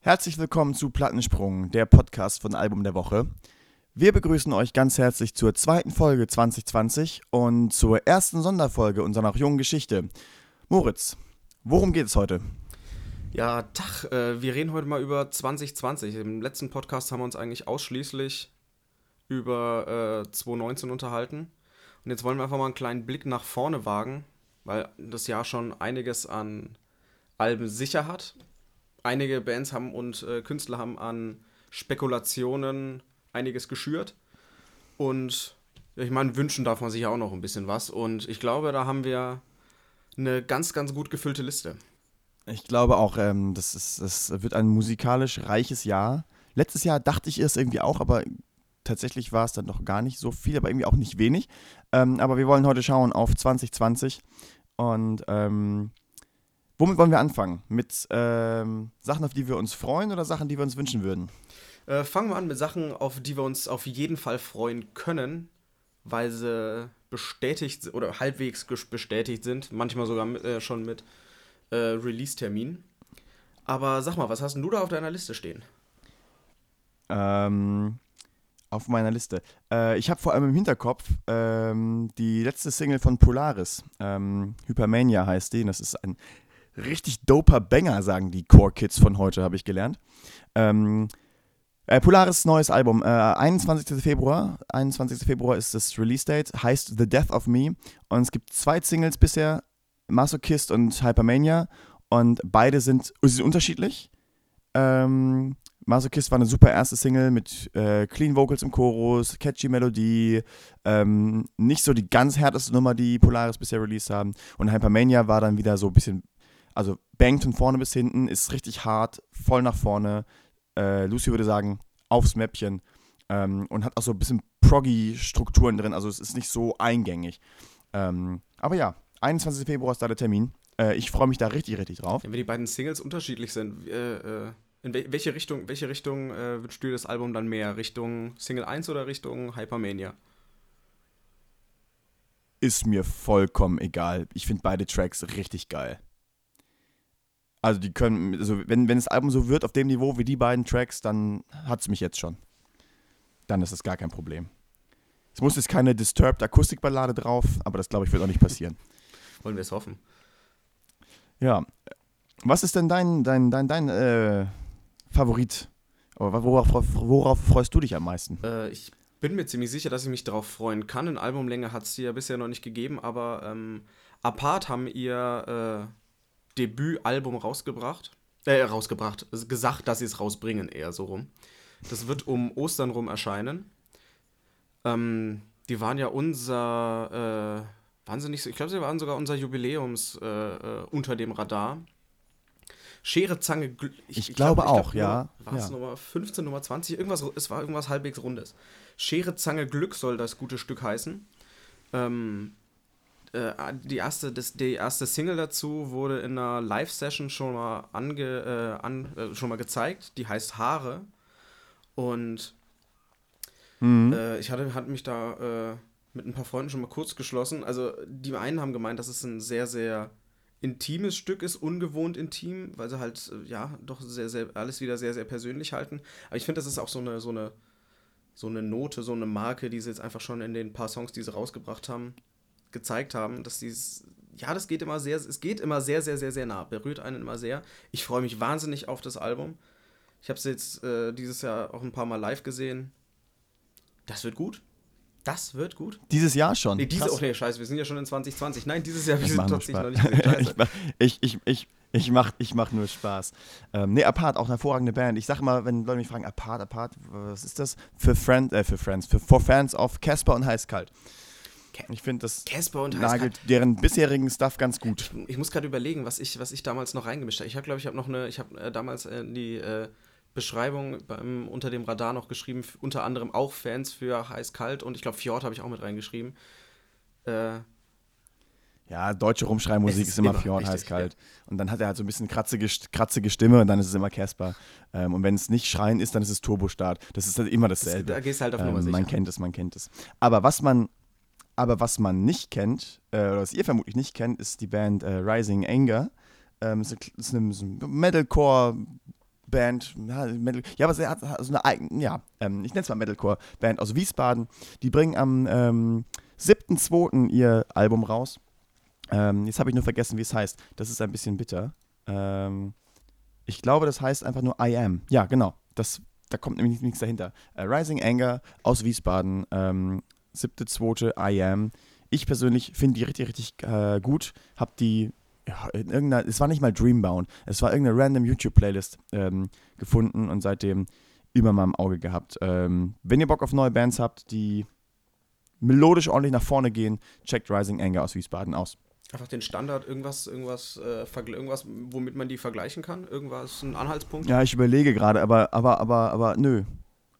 Herzlich willkommen zu Plattensprung, der Podcast von Album der Woche. Wir begrüßen euch ganz herzlich zur zweiten Folge 2020 und zur ersten Sonderfolge unserer noch jungen Geschichte. Moritz, worum geht es heute? Ja, Tag, äh, wir reden heute mal über 2020. Im letzten Podcast haben wir uns eigentlich ausschließlich über äh, 2019 unterhalten. Und jetzt wollen wir einfach mal einen kleinen Blick nach vorne wagen, weil das Jahr schon einiges an Alben sicher hat. Einige Bands haben und äh, Künstler haben an Spekulationen einiges geschürt. Und ich meine, wünschen darf man sich ja auch noch ein bisschen was. Und ich glaube, da haben wir eine ganz, ganz gut gefüllte Liste. Ich glaube auch, ähm, das, ist, das wird ein musikalisch reiches Jahr. Letztes Jahr dachte ich es irgendwie auch, aber tatsächlich war es dann noch gar nicht so viel, aber irgendwie auch nicht wenig. Ähm, aber wir wollen heute schauen auf 2020 und ähm, womit wollen wir anfangen? Mit ähm, Sachen, auf die wir uns freuen oder Sachen, die wir uns wünschen würden? Äh, fangen wir an mit Sachen, auf die wir uns auf jeden Fall freuen können, weil sie bestätigt oder halbwegs bestätigt sind, manchmal sogar mit, äh, schon mit äh, Release-Termin. Aber sag mal, was hast denn du da auf deiner Liste stehen? Ähm, auf meiner Liste. Äh, ich habe vor allem im Hinterkopf ähm, die letzte Single von Polaris. Ähm, Hypermania heißt die. Das ist ein richtig doper Banger, sagen die Core Kids von heute, habe ich gelernt. Ähm, äh, Polaris neues Album, äh, 21. Februar. 21. Februar ist das Release-Date, heißt The Death of Me. Und es gibt zwei Singles bisher, Masochist und Hypermania. Und beide sind, sind unterschiedlich. Ähm, Masochist war eine super erste Single mit äh, Clean Vocals im Chorus, catchy Melodie, ähm, nicht so die ganz härteste Nummer, die Polaris bisher released haben. Und Hypermania war dann wieder so ein bisschen, also bangt von vorne bis hinten, ist richtig hart, voll nach vorne. Äh, Lucy würde sagen, aufs Mäppchen. Ähm, und hat auch so ein bisschen proggy-Strukturen drin, also es ist nicht so eingängig. Ähm, aber ja, 21. Februar ist da der Termin. Äh, ich freue mich da richtig, richtig drauf. Wenn die beiden Singles unterschiedlich sind, äh, äh in welche Richtung, welche Richtung äh, wünschst du das Album dann mehr? Richtung Single 1 oder Richtung Hypermania? Ist mir vollkommen egal. Ich finde beide Tracks richtig geil. Also die können, also wenn, wenn das Album so wird auf dem Niveau wie die beiden Tracks, dann hat es mich jetzt schon. Dann ist das gar kein Problem. Es muss jetzt keine Disturbed Akustikballade drauf, aber das glaube ich wird auch nicht passieren. Wollen wir es hoffen. Ja. Was ist denn dein, dein, dein, dein äh, Favorit? Worauf, worauf, freust du dich am meisten? Äh, ich bin mir ziemlich sicher, dass ich mich darauf freuen kann. In Albumlänge hat es die ja bisher noch nicht gegeben, aber ähm, Apart haben ihr äh, Debütalbum rausgebracht. Äh, rausgebracht. Gesagt, dass sie es rausbringen, eher so rum. Das wird um Ostern rum erscheinen. Ähm, die waren ja unser, äh, waren sie nicht, ich glaube, sie waren sogar unser Jubiläums äh, äh unter dem Radar. Schere, Zange, Glück. Ich, ich, ich, glaube glaub, auch, ja. War es ja. Nummer 15, Nummer 20? Irgendwas, es war irgendwas halbwegs Rundes. Schere, Zange, Glück soll das gute Stück heißen. Ähm, äh, die, erste, das, die erste Single dazu wurde in einer Live-Session schon mal ange, äh, an, äh, schon mal gezeigt. Die heißt Haare. Und mhm. Äh, ich hatte, hatte mich da äh, mit ein paar Freunden schon mal kurz geschlossen. Also die einen haben gemeint, dass es ein sehr, sehr intimes Stück ist, ungewohnt intim, weil sie halt, ja, doch sehr, sehr, alles wieder sehr, sehr persönlich halten. Aber ich finde, das ist auch so eine, so eine, so eine Note, so eine Marke, die sie jetzt einfach schon in den paar Songs, die sie rausgebracht haben, gezeigt haben, dass dieses, ja, das geht immer sehr, es geht immer sehr, sehr, sehr, sehr nah, berührt einen immer sehr. Ich freue mich wahnsinnig auf das Album. Ich habe es jetzt äh, dieses Jahr auch ein paar Mal live gesehen. Das wird gut. Das wird gut. Dieses Jahr schon. Nee, diese, oh nee, scheiße, wir sind ja schon in 2020. Nein, dieses Jahr wir sind tatsächlich noch nicht ich, ich, ich, ich mach, ich mach nur Spaß. Ähm, nee, Apart, auch eine hervorragende Band. Ich sag immer, wenn Leute mich fragen, Apart, Apart, was ist das? Für Friends, äh, für Friends, für for Fans of Casper und Heißkalt. Ich finde, das Casper und nagelt deren bisherigen Stuff ganz gut. Ich, ich muss gerade überlegen, was ich, was ich damals noch reingemischt habe. Ich habe, glaube ich, habe noch eine, ich habe äh, damals äh, die äh, Beschreibung beim, unter dem Radar noch geschrieben, unter anderem auch Fans für Heiß-Kalt und ich glaube Fjord habe ich auch mit reingeschrieben. Äh, ja, deutsche Rumschreimusik ist, ist, immer, immer Fjord, heiß-kalt. Ja. Und dann hat er halt so ein bisschen kratzige, kratzige Stimme und dann ist es immer Casper. Ähm, und wenn es nicht Schreien ist, dann ist es Turbostart. Das ist halt immer dasselbe. Das, da gehst halt auf Nummer ähm, sicher. Man kennt es, man kennt es. Aber was man, aber was man nicht kennt, äh, oder was ihr vermutlich nicht kennt, ist die Band äh, Rising Anger. Ähm, ist, ist eine, ist eine Metalcore Band, ja, Metal, ja aber sie hat so eine eigene, ja, ähm, ich nenne es mal Metalcore-Band aus Wiesbaden. Die bringen am ähm, 7.2. ihr Album raus. Ähm, jetzt habe ich nur vergessen, wie es heißt. Das ist ein bisschen bitter. Ähm, ich glaube, das heißt einfach nur I Am. Ja, genau. Das, da kommt nämlich nichts dahinter. Äh, Rising Anger aus Wiesbaden. Ähm, 7.2. I Am. Ich persönlich finde die richtig, richtig äh, gut. Hab die ja, in irgendeiner, es war nicht mal Dreambound, es war irgendeine random YouTube-Playlist ähm, gefunden und seitdem immer mal im Auge gehabt. Ähm, wenn ihr Bock auf neue Bands habt, die melodisch ordentlich nach vorne gehen, checkt Rising Anger aus Wiesbaden aus. Einfach den Standard, irgendwas, irgendwas, äh, irgendwas, womit man die vergleichen kann? Irgendwas, ein Anhaltspunkt? Ja, ich überlege gerade, aber, aber, aber, aber, nö.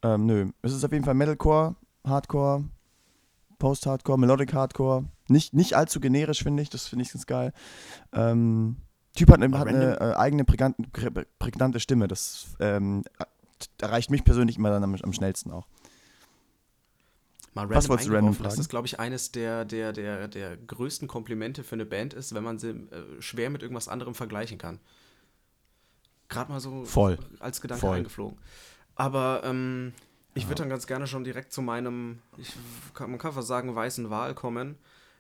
Ähm, nö. Es ist auf jeden Fall Metalcore, Hardcore, Post-Hardcore, Melodic Hardcore. Nicht, nicht allzu generisch, finde ich. Das finde ich ganz geil. Ähm, typ hat, eine, hat eine äh, eigene prägnante, prägnante Stimme. Das ähm, erreicht mich persönlich immer dann am, am schnellsten auch. Mal Was wolltest du random fragen? Das ist, glaube ich, eines der, der, der, der größten Komplimente für eine Band ist, wenn man sie äh, schwer mit irgendwas anderem vergleichen kann. Gerade mal so Voll. als Gedanke Voll. eingeflogen. Aber ähm, ich würde dann ganz gerne schon direkt zu meinem, ich, kann, man kann fast sagen, weißen Wahl kommen.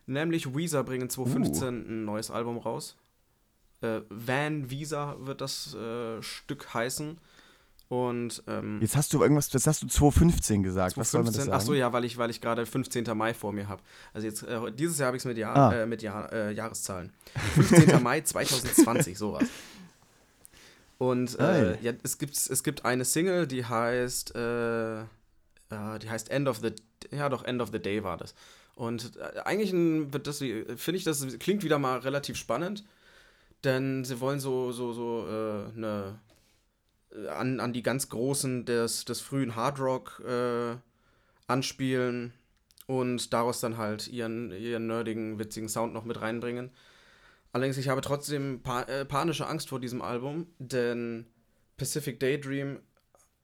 Nämlich Weezer bringen 2015 uh. ein neues Album raus. Äh, Van Visa wird das äh, Stück heißen. Und ähm, jetzt hast du irgendwas, das hast du 2015 gesagt. 2015, Was soll man das sagen? Achso, ja, weil ich, weil ich gerade 15. Mai vor mir habe. Also jetzt äh, dieses Jahr habe ich es mit, Jahr, ah. äh, mit Jahr, äh, Jahreszahlen. 15. Mai 2020, sowas. Und äh, ja, es gibt es gibt eine Single, die heißt äh, die heißt End of the ja doch End of the Day war das. Und äh, eigentlich wird das finde ich das klingt wieder mal relativ spannend, denn sie wollen so so so eine an, an die ganz Großen des, des frühen Hardrock äh, anspielen und daraus dann halt ihren, ihren nerdigen, witzigen Sound noch mit reinbringen. Allerdings, ich habe trotzdem pa äh, panische Angst vor diesem Album, denn Pacific Daydream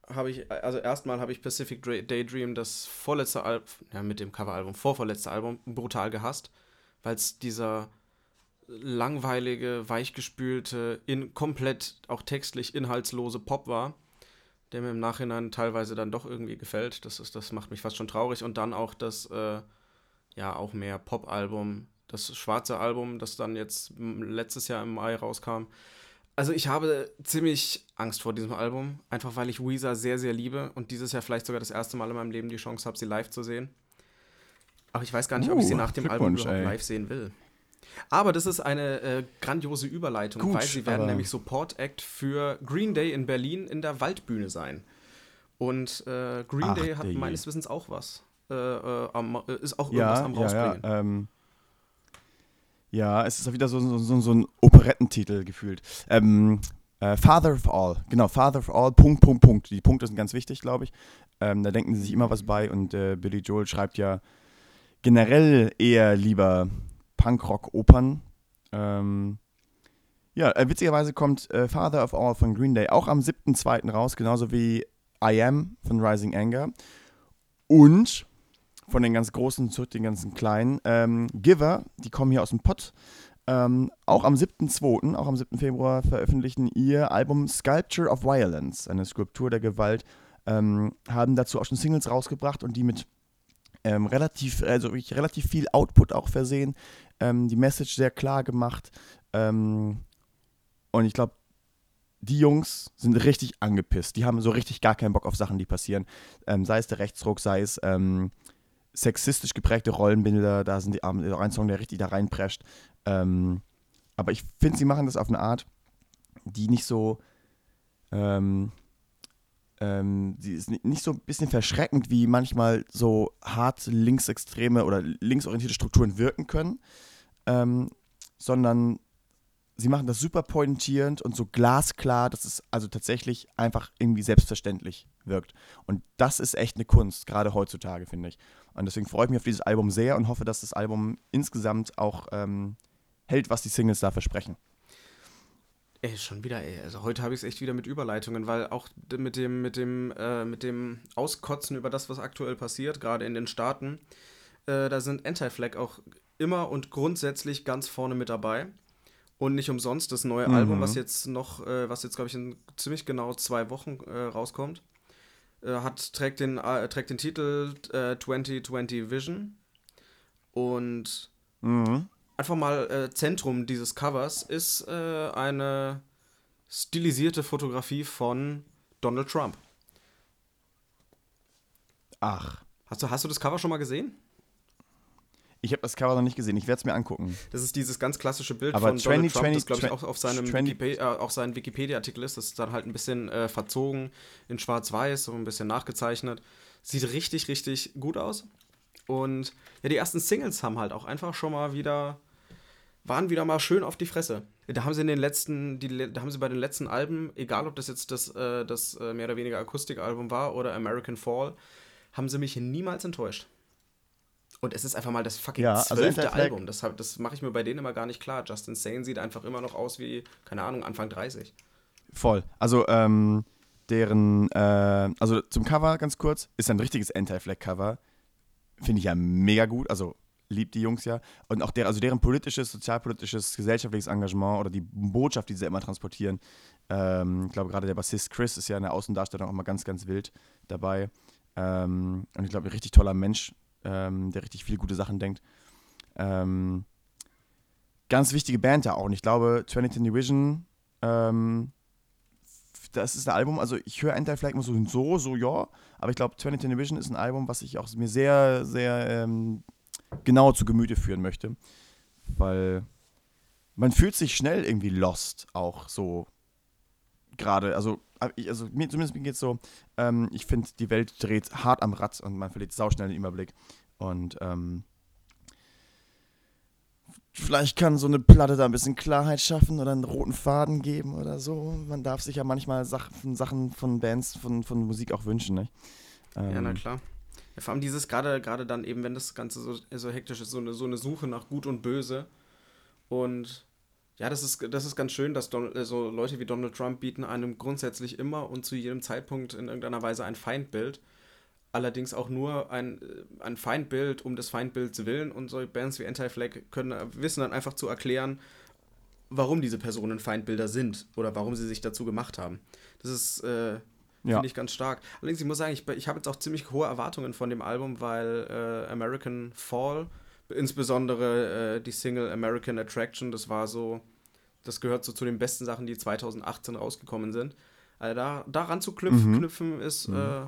habe ich, also erstmal habe ich Pacific Daydream, das vorletzte Album, ja, mit dem Coveralbum, vorvorletzte Album, brutal gehasst, weil es dieser langweilige, weichgespülte, in, komplett auch textlich inhaltslose Pop war, der mir im Nachhinein teilweise dann doch irgendwie gefällt. Das, ist, das macht mich fast schon traurig. Und dann auch das, äh, ja, auch mehr Pop-Album, das schwarze Album, das dann jetzt letztes Jahr im Mai rauskam. Also ich habe ziemlich Angst vor diesem Album, einfach weil ich Weezer sehr, sehr liebe und dieses Jahr vielleicht sogar das erste Mal in meinem Leben die Chance habe, sie live zu sehen. Aber ich weiß gar nicht, ob ich sie uh, nach dem Album überhaupt live sehen will. Aber das ist eine äh, grandiose Überleitung, Gut, weil sie werden nämlich Support Act für Green Day in Berlin in der Waldbühne sein. Und äh, Green Ach, Day hat meines Wissens auch was. Äh, äh am, äh, ist auch irgendwas ja, am rausbringen. Ja, ja, ähm, ja, es ist auch wieder so, so, so, so ein Operettentitel gefühlt. Ähm, äh, Father of All, genau, Father of All, Punkt, Punkt, Punkt. Die Punkte sind ganz wichtig, glaube ich. Ähm, da denken sie sich immer was bei und Billy Joel schreibt ja generell eher lieber Punkrock-Opern. Ähm, ja, äh, witzigerweise kommt äh, Father of All von Green Day auch am 7.2. raus, genauso wie I Am von Rising Anger. Und von den ganz großen zu den ganzen kleinen, ähm, Giver, die kommen hier aus dem Pott, ähm, auch am 7.2., auch am 7. Februar veröffentlichen ihr Album Sculpture of Violence, eine Skulptur der Gewalt, ähm, haben dazu auch schon Singles rausgebracht und die mit ähm, relativ, also wirklich relativ viel Output auch versehen, ähm, die Message sehr klar gemacht. Ähm, und ich glaube, die Jungs sind richtig angepisst. Die haben so richtig gar keinen Bock auf Sachen, die passieren. Ähm, sei es der Rechtsruck, sei es sexistisch geprägte Rollenbilder, da sind die ein Song, der richtig da reinprescht. Ähm, aber ich finde, sie machen das auf eine Art, die nicht so, ähm, ähm, sie ist nicht so ein bisschen verschreckend, wie manchmal so hart linksextreme oder linksorientierte Strukturen wirken können, ähm, sondern sie machen das super pointierend und so glasklar, dass es also tatsächlich einfach irgendwie selbstverständlich wirkt. Und das ist echt eine Kunst, gerade heutzutage, finde ich. Und deswegen freue ich mich auf dieses Album sehr und hoffe, dass das Album insgesamt auch ähm, hält, was die Singles da versprechen. Ey, schon wieder, ey. Also heute habe ich es echt wieder mit Überleitungen, weil auch mit dem, mit dem, äh, mit dem Auskotzen über das, was aktuell passiert, gerade in den Staaten, äh, da sind Anti-Flag auch immer und grundsätzlich ganz vorne mit dabei. Und nicht umsonst das neue Mhm. Album, was jetzt noch, äh, was jetzt, glaube ich, in ziemlich genau zwei Wochen äh, rauskommt, hat, trägt, den, äh, trägt den Titel äh, 2020 Vision. Und Mhm. einfach mal äh, Zentrum dieses Covers ist äh, eine stilisierte Fotografie von Donald Trump. Ach, Hast du, hast du das Cover schon mal gesehen? Ich habe das Cover noch nicht gesehen. Ich werde es mir angucken. Das ist dieses ganz klassische Bild Aber von Donald 20, Trump, das glaube ich 20, auch auf seinem 20 Wikipe- äh, auch seinen Wikipedia-Artikel ist. Das ist dann halt ein bisschen äh, verzogen in schwarz-weiß, so ein bisschen nachgezeichnet. Sieht richtig, richtig gut aus. Und ja, die ersten Singles haben halt auch einfach schon mal wieder, waren wieder mal schön auf die Fresse. Da haben sie in den letzten, die, da haben sie bei den letzten Alben, egal ob das jetzt das, äh, das äh, mehr oder weniger Akustikalbum war oder American Fall, haben sie mich niemals enttäuscht. Und es ist einfach mal das fucking Ja, also zwölfte Anti-Flag- Album. Das, das mache ich mir bei denen immer gar nicht klar. Justin Sane sieht einfach immer noch aus wie, keine Ahnung, Anfang 30. Voll. Also, ähm, deren, äh, also zum Cover ganz kurz, ist ein richtiges Anti-Flag-Cover. Finde ich ja mega gut. Also, liebt die Jungs ja. Und auch der, also deren politisches, sozialpolitisches, gesellschaftliches Engagement oder die Botschaft, die sie immer transportieren. Ähm, ich glaube, gerade der Bassist Chris ist ja in der Außendarstellung auch mal ganz, ganz wild dabei. Ähm, und ich glaube, ein richtig toller Mensch, ähm, der richtig viele gute Sachen denkt. Ähm, ganz wichtige Band da auch. Und ich glaube, 2010 Division, ähm, das ist ein Album, also ich höre Anti-Flag immer so, so, so, ja, aber ich glaube, 2010 Division ist ein Album, was ich auch mir sehr, sehr ähm, genau zu Gemüte führen möchte, weil man fühlt sich schnell irgendwie lost, auch so gerade, also, äh, ich- also mir, zumindest mir geht es so, ähm, ich finde, die Welt dreht hart am Rad und man verliert sauschnell den Überblick und ähm, Vielleicht kann so eine Platte da ein bisschen Klarheit schaffen oder einen roten Faden geben oder so. Man darf sich ja manchmal Sachen, Sachen von Bands, von, von Musik auch wünschen, ne? Ja, na Ähm, klar. Ja, vor allem dieses, gerade gerade dann eben, wenn das Ganze so, so hektisch ist, so eine, so eine Suche nach Gut und Böse. Und ja, das ist, das ist ganz schön, dass Don, äh, so Leute wie Donald Trump bieten einem grundsätzlich immer und zu jedem Zeitpunkt in irgendeiner Weise ein Feindbild. Allerdings auch nur ein, äh, ein Feindbild um des Feindbilds willen. Und so Bands wie Anti-Flag können äh, wissen dann einfach zu erklären, warum diese Personen Feindbilder sind oder warum sie sich dazu gemacht haben. Das ist äh, Ja. Finde ich ganz stark. Allerdings, ich muss sagen, ich, ich habe jetzt auch ziemlich hohe Erwartungen von dem Album, weil äh, American Fall, insbesondere äh, die Single American Attraction, das war so, das gehört so zu den besten Sachen, die 2018 rausgekommen sind. Also da, daran zu knüpfen, Mhm. knüpfen ist, äh,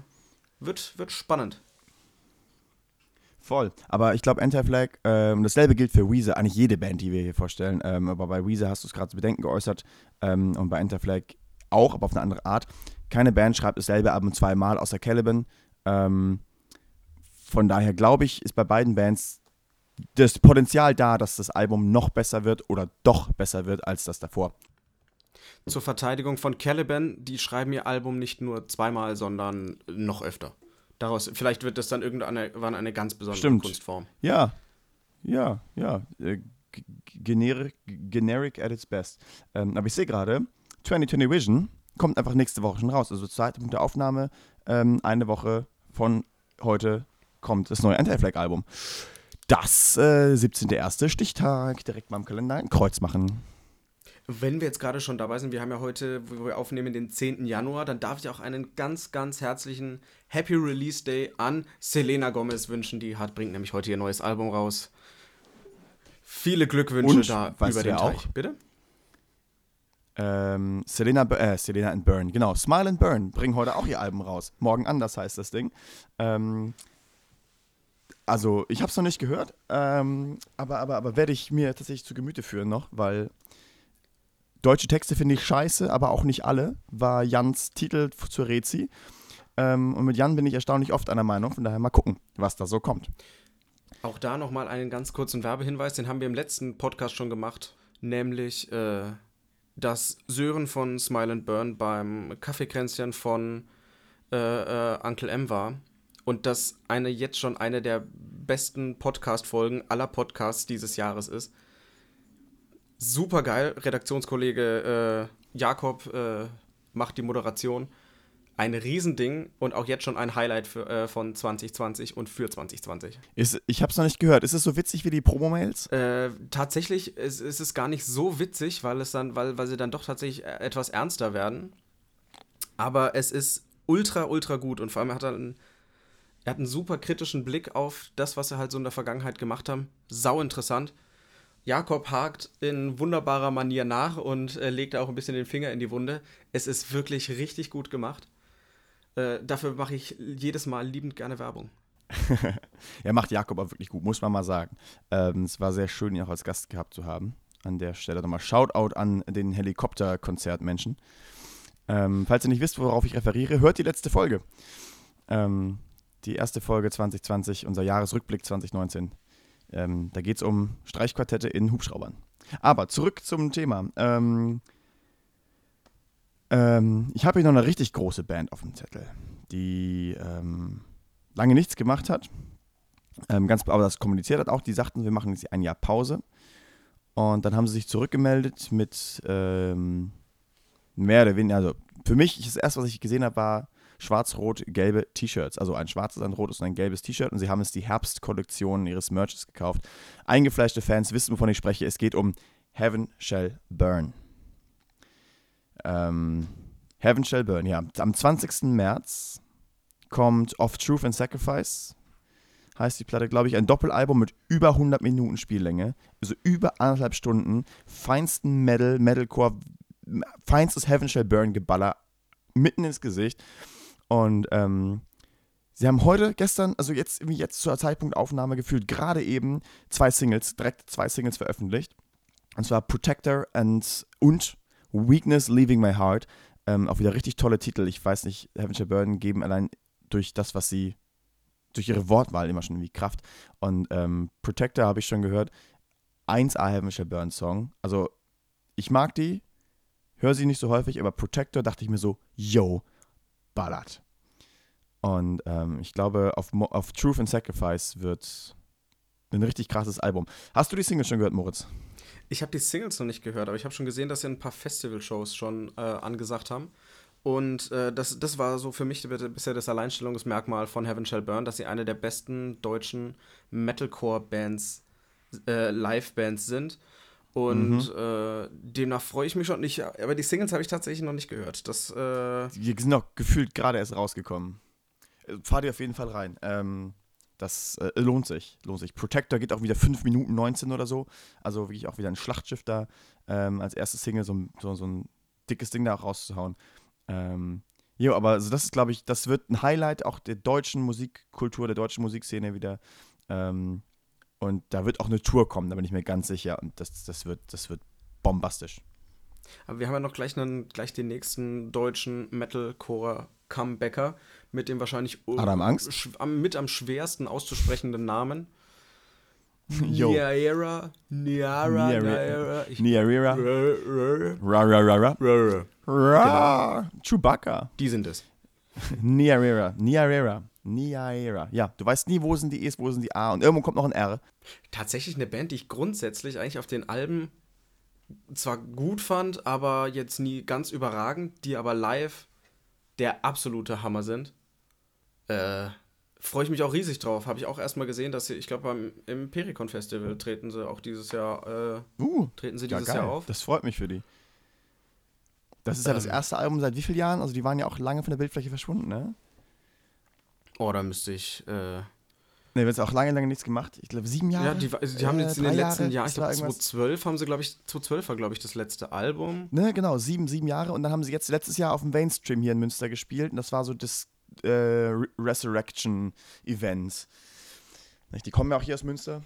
wird, wird spannend. Voll. Aber ich glaube, Anti-Flag, ähm, dasselbe gilt für Weezer, eigentlich jede Band, die wir hier vorstellen. Ähm, aber bei Weezer hast du es gerade zu Bedenken geäußert ähm, und bei Anti-Flag auch, aber auf eine andere Art. Keine Band schreibt dasselbe Album zweimal außer Caliban. Ähm, von daher glaube ich, ist bei beiden Bands das Potenzial da, dass das Album noch besser wird oder doch besser wird als das davor. Zur Verteidigung von Caliban, die schreiben ihr Album nicht nur zweimal, sondern noch öfter. Daraus, vielleicht wird das dann irgendwann eine, ganz besondere Stimmt. Kunstform. Ja, ja, ja. Äh, generic, generic at its best. Ähm, aber ich sehe gerade, 2020 Vision kommt einfach nächste Woche schon raus. Also zur Zeitpunkt der Aufnahme, ähm, eine Woche von heute kommt das neue Anti-Flag-Album. Das äh, 17.01. Stichtag, direkt mal im Kalender ein Kreuz machen. Wenn wir jetzt gerade schon dabei sind, wir haben ja heute, wo wir aufnehmen, den 10. Januar, dann darf ich auch einen ganz, ganz herzlichen Happy Release Day an Selena Gomez wünschen. Die hat, bringt nämlich heute ihr neues Album raus. Viele Glückwünsche Und, da über den wer Teich. auch? Bitte? Ähm, Selena, äh, Selena and Burn, genau. Smile and Burn bringen heute auch ihr Album raus. Morgen anders heißt das Ding. Ähm, also, ich habe es noch nicht gehört, ähm, aber, aber, aber werde ich mir tatsächlich zu Gemüte führen noch, weil deutsche Texte finde ich scheiße, aber auch nicht alle, war Jans Titel zur Rezi. Ähm, und mit Jan bin ich erstaunlich oft einer Meinung, von daher mal gucken, was da so kommt. Auch da nochmal einen ganz kurzen Werbehinweis, den haben wir im letzten Podcast schon gemacht, nämlich äh, dass Sören von Smile and Burn beim Kaffeekränzchen von äh, äh, Uncle M war und das eine jetzt schon eine der besten Podcast-Folgen aller Podcasts dieses Jahres ist. Super geil, Redaktionskollege äh, Jakob äh, macht die Moderation. ein Riesending und auch jetzt schon ein Highlight für, äh, von 2020 und für 2020. Ist, ich habe es noch nicht gehört. Ist es so witzig wie die Promo-Mails? Äh, tatsächlich ist, ist, es gar nicht so witzig, weil es dann, weil, weil sie dann doch tatsächlich äh, etwas ernster werden. Aber es ist ultra, ultra gut und vor allem hat er einen, er hat einen super kritischen Blick auf das, was er halt so in der Vergangenheit gemacht haben. Sau interessant. Jakob hakt in wunderbarer Manier nach und äh, legt auch ein bisschen den Finger in die Wunde. Es ist wirklich richtig gut gemacht. Äh, dafür mache ich jedes Mal liebend gerne Werbung. er macht Jakob aber wirklich gut, muss man mal sagen. Ähm, es war sehr schön, ihn auch als Gast gehabt zu haben. An der Stelle nochmal Shoutout an den Helikopter-Konzertmenschen. Ähm, falls ihr nicht wisst, worauf ich referiere, hört die letzte Folge. Ähm, die erste Folge 2020, unser Jahresrückblick 2019. Ähm, da geht es um Streichquartette in Hubschraubern. Aber zurück zum Thema. Ähm, ähm, ich habe hier noch eine richtig große Band auf dem Zettel, die ähm, lange nichts gemacht hat, ähm, ganz, aber das kommuniziert hat auch. Die sagten, wir machen jetzt ein Jahr Pause. Und dann haben sie sich zurückgemeldet mit ähm, mehr oder weniger, also für mich, das erste, was ich gesehen habe, war schwarz-rot-gelbe T-Shirts. Also ein schwarzes, ein rotes und ein gelbes T-Shirt. Und sie haben es die Herbstkollektion ihres Merches gekauft. Eingefleischte Fans wissen, wovon ich spreche. Es geht um Heaven Shall Burn. Ähm, Heaven Shall Burn, ja. Am 20. März kommt Of Truth and Sacrifice, heißt die Platte, glaube ich, ein Doppelalbum mit über 100 Minuten Spiellänge, also über anderthalb Stunden, feinsten Metal, Metalcore, feinstes Heaven Shall Burn Geballer mitten ins Gesicht. Und ähm, sie haben heute, gestern, also jetzt, jetzt zur Zeitpunkt Aufnahme gefühlt, gerade eben zwei Singles, direkt zwei Singles veröffentlicht. Und zwar Protector and, und Weakness Leaving My Heart. Ähm, auch wieder richtig tolle Titel. Ich weiß nicht, Heaven Shall Burn geben allein durch das, was sie, durch ihre Wortwahl immer schon wie Kraft. Und ähm, Protector habe ich schon gehört. 1A Heaven Shall Burn Song. Also, ich mag die, höre sie nicht so häufig, aber Protector dachte ich mir so, yo, ballert. Und ähm, ich glaube, auf, auf Truth and Sacrifice wird ein richtig krasses Album. Hast du die Single schon gehört, Moritz? Ich habe die Singles noch nicht gehört, aber ich habe schon gesehen, dass sie ein paar Festival-Shows schon äh, angesagt haben. Und äh, das, das war so für mich bisher das Alleinstellungsmerkmal von Heaven Shall Burn, dass sie eine der besten deutschen Metalcore-Bands, äh, Live-Bands sind. Und mhm. äh, demnach freue ich mich schon nicht. Aber die Singles habe ich tatsächlich noch nicht gehört. Das, äh die sind auch gefühlt gerade erst rausgekommen. Äh, fahr dir auf jeden Fall rein. Ähm, das äh, lohnt sich, lohnt sich. Protector geht auch wieder 5 Minuten 19 oder so. Also wirklich auch wieder ein Schlachtschiff da. Ähm, als erstes Single so, so, so, ein dickes Ding da auch rauszuhauen. Ähm, jo, aber also das ist, glaube ich, das wird ein Highlight auch der deutschen Musikkultur, der deutschen Musikszene wieder. Ähm, und da wird auch eine Tour kommen, da bin ich mir ganz sicher. Und das, das, wird, das wird bombastisch. Aber wir haben ja noch gleich, einen, gleich den nächsten deutschen Metalcore-Comebacker mit dem wahrscheinlich mit am schwersten auszusprechenden Namen. Niara, Niara, Niara, Niara, Rara, Rara, Rara, Chewbacca. Die sind es. Niara, Niara, Niara. Ja, du weißt nie, wo sind die E's, wo sind die A und irgendwo kommt noch ein R. Tatsächlich eine Band, die ich grundsätzlich eigentlich auf den Alben zwar gut fand, aber jetzt nie ganz überragend, die aber live der absolute Hammer sind. Äh, freue ich mich auch riesig drauf. Habe ich auch erstmal gesehen, dass sie, ich glaube, beim im Pericon Festival treten sie auch dieses Jahr, äh, uh, treten sie dieses ja, Jahr auf. Das freut mich für die. Das ist ja das ähm. erste Album seit wie vielen Jahren? Also die waren ja auch lange von der Bildfläche verschwunden, ne? Oh, da müsste ich. Äh Ne, wird auch lange, lange nichts gemacht. Ich glaube, sieben Jahre. Ja, die, die haben jetzt in den letzten Jahren, ich glaube, 2012 haben sie, glaube ich, 2012 war, glaube ich, das letzte Album. Ne, genau, sieben, sieben Jahre. Und dann haben sie jetzt letztes Jahr auf dem Mainstream hier in Münster gespielt. Und das war so das äh, Resurrection-Event. Die kommen ja auch hier aus Münster.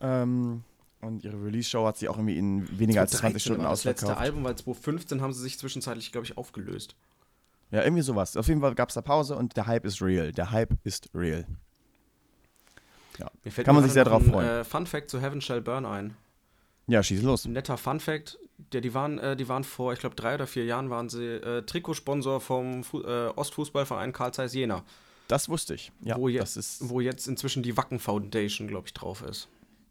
Ähm, und ihre Release-Show hat sie auch irgendwie in weniger als 20 Stunden ausverkauft. Das letzte Album, weil 2015 haben sie sich zwischenzeitlich, glaube ich, aufgelöst. Ja, irgendwie sowas. Auf jeden Fall gab es da Pause und der Hype ist real. Der Hype ist real. Ja. Kann man sich sehr drauf freuen. Äh, Fun Fact zu Heaven Shall Burn ein. Ja, schieß los. Ein netter Fun Fact. Ja, die, waren, äh, die waren vor, ich glaube, drei oder vier Jahren waren sie äh, Trikotsponsor vom Fu äh, Ostfußballverein Karl Zeiss Jena. Das wusste ich. Ja, wo, je das ist wo jetzt inzwischen die Wacken Foundation, glaube ich, drauf ist.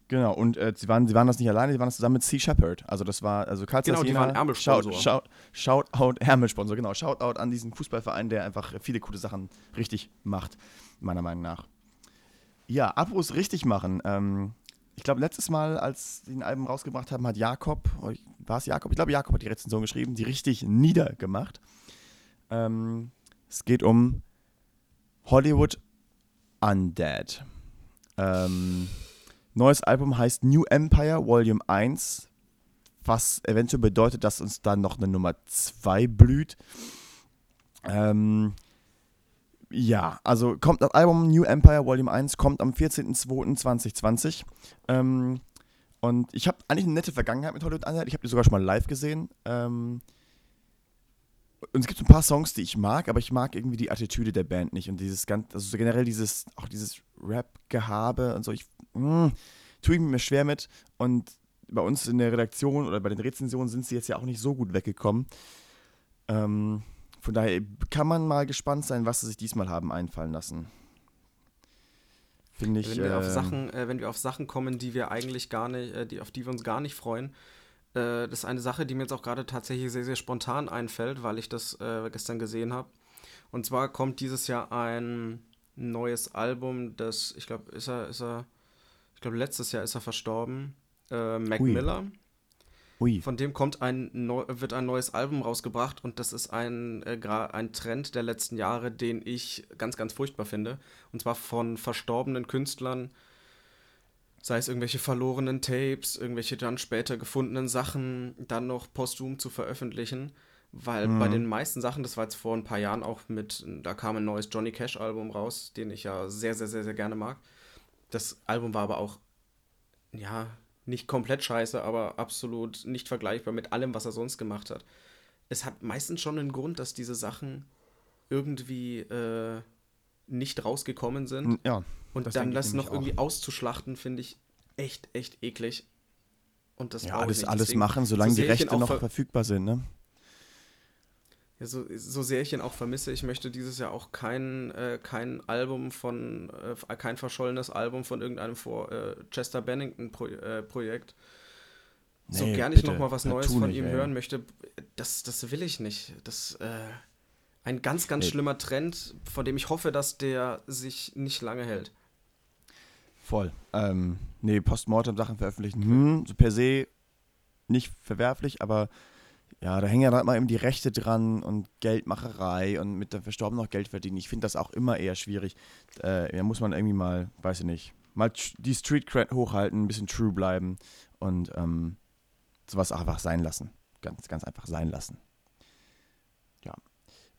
Genau, und äh, sie, waren, sie waren das nicht alleine, sie waren das zusammen mit Sea Shepherd. Also das war, also Karl Genau, die Sassina, waren Ärmelsponsor. Shout, shout, Shoutout, Ärmelsponsor, genau. Shoutout an diesen Fußballverein, der einfach viele coole Sachen richtig macht, meiner Meinung nach. Ja, Abos richtig machen. Ähm, ich glaube, letztes Mal, als sie ein Album rausgebracht haben, hat Jakob, war es Jakob? Ich glaube, Jakob hat die Rezension geschrieben, die richtig niedergemacht. Ähm, es geht um Hollywood Undead. Ähm, neues Album heißt New Empire Volume 1, was eventuell bedeutet, dass uns dann noch eine Nummer 2 blüht. Ähm, ja, also kommt das Album New Empire Volume 1 kommt am 14.02.2020. Ähm, und ich habe eigentlich eine nette Vergangenheit mit Hollywood Undead. Ich habe die sogar schon mal live gesehen. Ähm, und es gibt ein paar Songs, die ich mag, aber ich mag irgendwie die Attitüde der Band nicht und dieses ganz, also so generell dieses, auch dieses Rap-Gehabe und so. Ich mh, tue ich mir schwer mit und bei uns in der Redaktion oder bei den Rezensionen sind sie jetzt ja auch nicht so gut weggekommen. Ähm, von daher kann man mal gespannt sein, was sie sich diesmal haben einfallen lassen. Finde ich. Wenn wir, auf äh, Sachen, äh, wenn wir auf Sachen kommen, die wir eigentlich gar nicht, äh, die, auf die wir uns gar nicht freuen, äh, das ist eine Sache, die mir jetzt auch gerade tatsächlich sehr, sehr spontan einfällt, weil ich das äh, gestern gesehen habe. Und zwar kommt dieses Jahr ein neues Album, das, ich glaube, ist er, ist er, ich glaube, letztes Jahr ist er verstorben. Äh, Mac Ui. Miller. Ui. Von dem kommt ein neu, wird ein neues Album rausgebracht und das ist ein, äh, ein Trend der letzten Jahre, den ich ganz, ganz furchtbar finde. Und zwar von verstorbenen Künstlern, sei es irgendwelche verlorenen Tapes, irgendwelche dann später gefundenen Sachen, dann noch posthum zu veröffentlichen. Weil bei Mhm. den meisten Sachen, das war jetzt vor ein paar Jahren auch mit, da kam ein neues Johnny Cash Album raus, den ich ja sehr, sehr, sehr, sehr gerne mag. Das Album war aber auch, ja, nicht komplett scheiße, aber absolut nicht vergleichbar mit allem, was er sonst gemacht hat. Es hat meistens schon einen Grund, dass diese Sachen irgendwie äh, nicht rausgekommen sind. Ja. Und das dann das noch nämlich auch. irgendwie auszuschlachten, finde ich echt, echt eklig. Und das Ja, alles, alles Deswegen, machen, solange so die Rechte noch ver- verfügbar sind, ne? Ja, so, so sehr ich ihn auch vermisse, ich möchte dieses Jahr auch kein, äh, kein Album von, äh, kein verschollenes Album von irgendeinem vor äh, Chester Bennington Pro äh, Projekt. so gern ich bitte, noch mal was Neues von nicht, ihm ey. hören möchte, das, das will ich nicht. Das äh, ein ganz, ganz Nee. schlimmer Trend, von dem ich hoffe, dass der sich nicht lange hält. Voll. Ähm, nee, Postmortem-Sachen veröffentlichen, hm, so per se nicht verwerflich, aber ja, da hängen ja dann mal eben die Rechte dran und Geldmacherei und mit der Verstorbenen noch Geld verdienen. Ich finde das auch immer eher schwierig. Äh, da muss man irgendwie mal, weiß ich nicht, mal die Street Cred hochhalten, ein bisschen true bleiben und ähm, sowas einfach sein lassen. Ganz, ganz einfach sein lassen. Ja.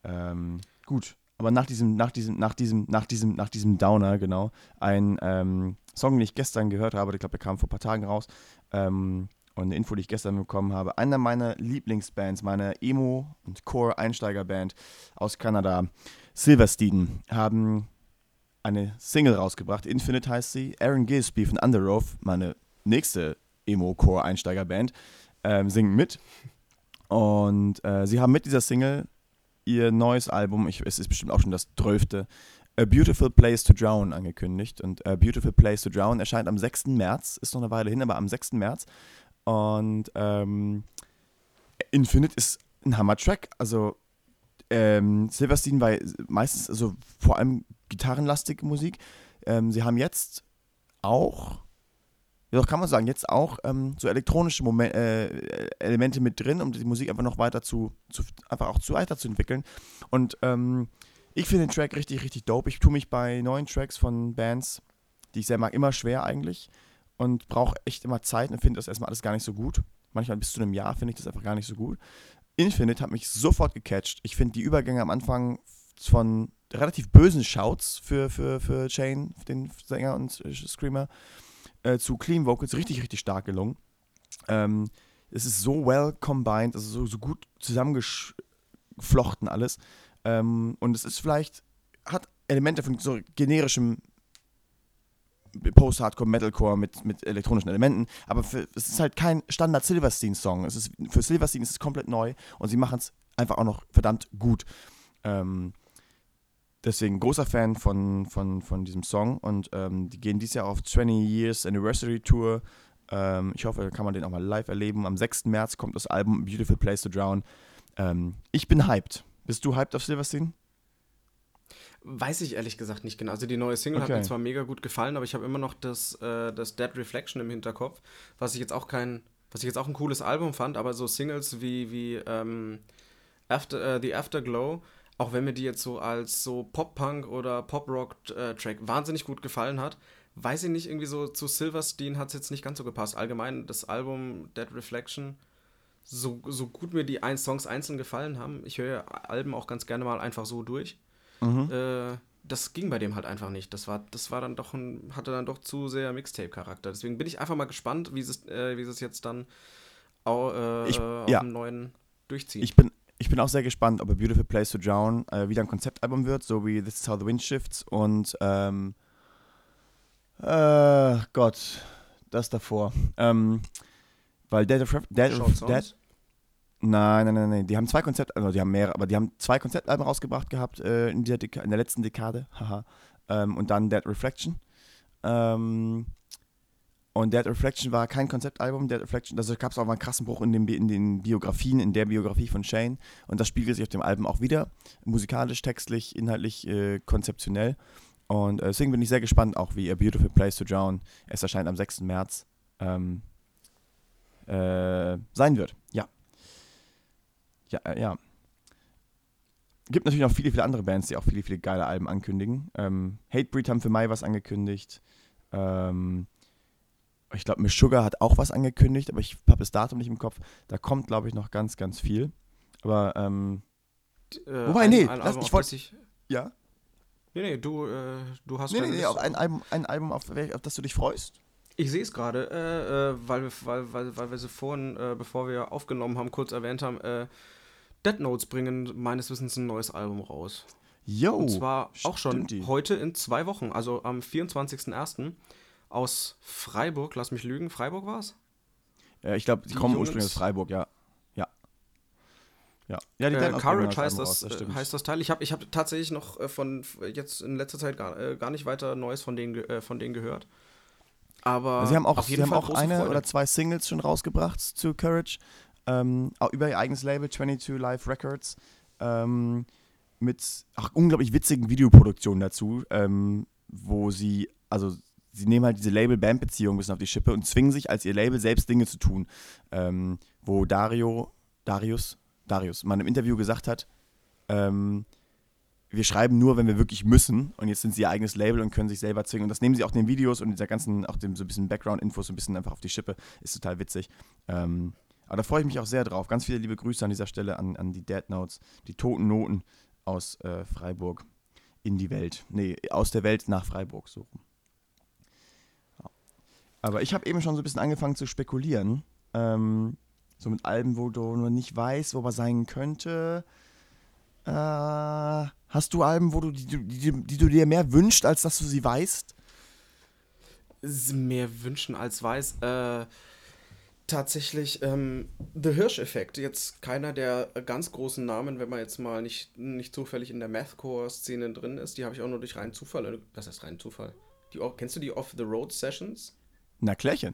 Ähm, gut. Aber nach diesem, nach diesem, nach diesem, nach diesem, nach diesem Downer, genau, ein ähm, Song, den ich gestern gehört habe, ich glaube, der kam vor ein paar Tagen raus, ähm, und eine Info, die ich gestern bekommen habe. Einer meiner Lieblingsbands, meine Emo- und Core-Einsteigerband aus Kanada, Silverstein, haben eine Single rausgebracht. Infinite heißt sie. Aaron Gillespie von Under Oath, meine nächste Emo-Core-Einsteigerband, ähm, singt mit. Und äh, sie haben mit dieser Single ihr neues Album, ich, es ist bestimmt auch schon das 12. A Beautiful Place to Drown angekündigt. Und A Beautiful Place to Drown erscheint am 6. März, ist noch eine Weile hin, aber am 6. März. Und ähm, Infinite ist ein Hammer-Track. Also ähm, Silverstein war meistens, also vor allem gitarrenlastige Musik. Ähm, sie haben jetzt auch, ja doch kann man sagen, jetzt auch ähm, so elektronische Momen äh, Elemente mit drin, um die Musik einfach noch weiter zu, zu einfach auch zu weiterzuentwickeln. Und ähm, ich finde den Track richtig, richtig dope. Ich tue mich bei neuen Tracks von Bands, die ich sehr mag, immer schwer eigentlich und brauche echt immer Zeit und finde das erstmal alles gar nicht so gut. Manchmal bis zu einem Jahr finde ich das einfach gar nicht so gut. Infinite hat mich sofort gecatcht. Ich finde die Übergänge am Anfang von relativ bösen Shouts für, für, für Chain, den Sänger und Screamer, äh, zu Clean Vocals richtig, richtig stark gelungen. Ähm, es ist so well combined, also so, so gut zusammengeflochten alles. Ähm, und es ist vielleicht, hat Elemente von so generischem Post-Hardcore, Metalcore mit, mit elektronischen Elementen, aber für, es ist halt kein Standard Silverstein-Song. Für Silverstein ist es komplett neu und sie machen es einfach auch noch verdammt gut. Ähm, deswegen großer Fan von, von, von diesem Song und ähm, die gehen dieses Jahr auf 20 Years Anniversary Tour. Ähm, ich hoffe, kann man den auch mal live erleben. Am 6. März kommt das Album Beautiful Place to Drown. Ähm, ich bin hyped. Bist du hyped auf Silverstein? Weiß ich ehrlich gesagt nicht genau. Also die neue Single okay. hat mir zwar mega gut gefallen, aber ich habe immer noch das, äh, das Dead Reflection im Hinterkopf, was ich jetzt auch kein, was ich jetzt auch ein cooles Album fand, aber so Singles wie, wie ähm, After, uh, The Afterglow, auch wenn mir die jetzt so als so Pop-Punk oder Pop-Rock-Track äh, wahnsinnig gut gefallen hat, weiß ich nicht, irgendwie so zu Silverstein hat es jetzt nicht ganz so gepasst. Allgemein das Album Dead Reflection, so, so gut mir die ein Songs einzeln gefallen haben, ich höre Alben auch ganz gerne mal einfach so durch. Mhm. Äh, das ging bei dem halt einfach nicht. Das war, das war dann doch ein, hatte dann doch zu sehr Mixtape-Charakter. Deswegen bin ich einfach mal gespannt, wie es, äh, wie es jetzt dann au, äh, ich, auf ja. dem neuen durchzieht. Ich bin, ich bin auch sehr gespannt, ob A Beautiful Place to Drown äh, wieder ein Konzeptalbum wird, so wie This is How the Wind Shifts und ähm, äh, Gott, das davor. Ähm, weil Dead of Dead, of, Dead Nein, nein, nein, nein. Die haben zwei Konzeptalben, also die haben mehrere, aber die haben zwei Konzeptalben rausgebracht gehabt äh, in, der in der letzten Dekade. Haha. Ähm, und dann Dead Reflection. Ähm, und Dead Reflection war kein Konzeptalbum. Dead Reflection, also gab es auch mal einen krassen Bruch in den, in den Biografien, in der Biografie von Shane. Und das spiegelt sich auf dem Album auch wieder. Musikalisch, textlich, inhaltlich, äh, konzeptionell. Und äh, deswegen bin ich sehr gespannt, auch wie A Beautiful Place to Drown, es erscheint am 6. März, ähm, äh, sein wird. Ja. Ja, äh, ja. Gibt natürlich noch viele, viele andere Bands, die auch viele, viele geile Alben ankündigen. Ähm, Hatebreed haben für Mai was angekündigt. Ähm, ich glaube, Miss Sugar hat auch was angekündigt, aber ich habe das Datum nicht im Kopf. Da kommt, glaube ich, noch ganz, ganz viel. Aber, ähm. Äh, wobei, nee, ein, ein lass, ich wollte. Ja? Nee, nee, du, äh, du hast. Nee, nee, nee, auf ein Album, ein Album auf, auf das du dich freust. Ich sehe es gerade, äh, äh, weil, wir, weil, weil, weil wir sie vorhin, äh, bevor wir aufgenommen haben, kurz erwähnt haben. Äh, Dead Notes bringen meines Wissens ein neues Album raus. Yo, Und zwar auch schon die. heute in zwei Wochen, also am 24.01. aus Freiburg, lass mich lügen, Freiburg war es? Ja, ich glaube, die, kommen Jungs, ursprünglich aus Freiburg, ja. Ja. Ja, ja die äh, Courage heißt das, raus, das heißt das Teil. Ich habe ich hab tatsächlich noch äh, von jetzt in letzter Zeit gar, äh, gar nicht weiter Neues von denen, äh, von denen gehört. Aber sie haben auch, sie haben auch eine Freude. oder zwei Singles schon rausgebracht zu Courage ähm, auch über ihr eigenes Label 22 Live Records ähm, mit ach, unglaublich witzigen Videoproduktionen dazu, ähm, wo sie, also sie nehmen halt diese Label-Band-Beziehung ein bisschen auf die Schippe und zwingen sich als ihr Label selbst Dinge zu tun, ähm, wo Dario, Darius, Darius, man im Interview gesagt hat, ähm, wir schreiben nur, wenn wir wirklich müssen. Und jetzt sind sie ihr eigenes Label und können sich selber zwingen. Und das nehmen sie auch den Videos und dieser ganzen, auch dem so ein bisschen Background-Infos, so ein bisschen einfach auf die Schippe. Ist total witzig. Ähm, aber da freue ich mich auch sehr drauf. Ganz viele liebe Grüße an dieser Stelle an, an die Dead Notes, die toten Noten aus äh, Freiburg in die Welt. Nee, aus der Welt nach Freiburg so Ja. Aber ich habe eben schon so ein bisschen angefangen zu spekulieren. Ähm, so mit Alben, wo du noch nicht weißt, wo was sein könnte. Äh, hast du Alben, wo du die, die, die du dir mehr wünschst, als dass du sie weißt? Mehr wünschen als weiß. Äh, tatsächlich ähm, The Hirsch-Effekt. Jetzt keiner der ganz großen Namen, wenn man jetzt mal nicht, nicht zufällig in der Mathcore-Szene drin ist. Die habe ich auch nur durch reinen Zufall. Was heißt reinen Zufall? Die, kennst du die Off-the-Road-Sessions? Na, Klärchen.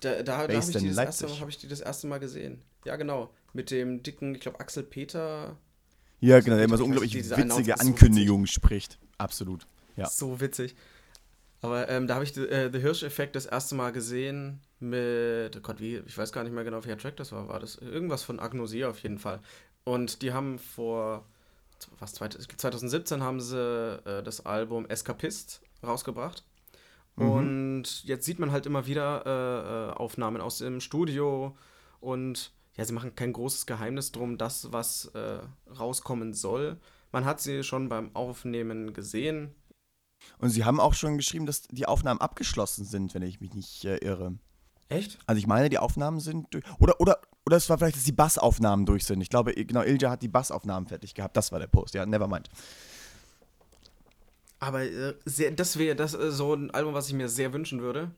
Da, da, da habe ich, die das hab ich die das erste Mal gesehen. Ja, genau. Mit dem dicken, ich glaube, Axel Peter. Ja, genau, der immer so unglaublich witzige Ankündigungen so spricht. Absolut. Ja. So witzig. Aber ähm, da habe ich äh, The Hirsch-Effekt das erste Mal gesehen mit, oh Gott, wie, ich weiß gar nicht mehr genau, welcher Track das war. War das irgendwas von Agnosia auf jeden Fall. Und die haben vor, was, 2017 haben sie äh, das Album Escapist rausgebracht. Mhm. Und jetzt sieht man halt immer wieder äh, äh, Aufnahmen aus dem Studio und ja, sie machen kein großes Geheimnis drum, das, was äh, rauskommen soll. Man hat sie schon beim Aufnehmen gesehen. Und sie haben auch schon geschrieben, dass die Aufnahmen abgeschlossen sind, wenn ich mich nicht äh, irre. Echt? Also ich meine, die Aufnahmen sind durch. Oder, oder, oder es war vielleicht, dass die Bassaufnahmen durch sind. Ich glaube, genau, Ilja hat die Bassaufnahmen fertig gehabt. Das war der Post, ja, never mind. Aber äh, sehr, das wäre das äh, so ein Album, was ich mir sehr wünschen würde.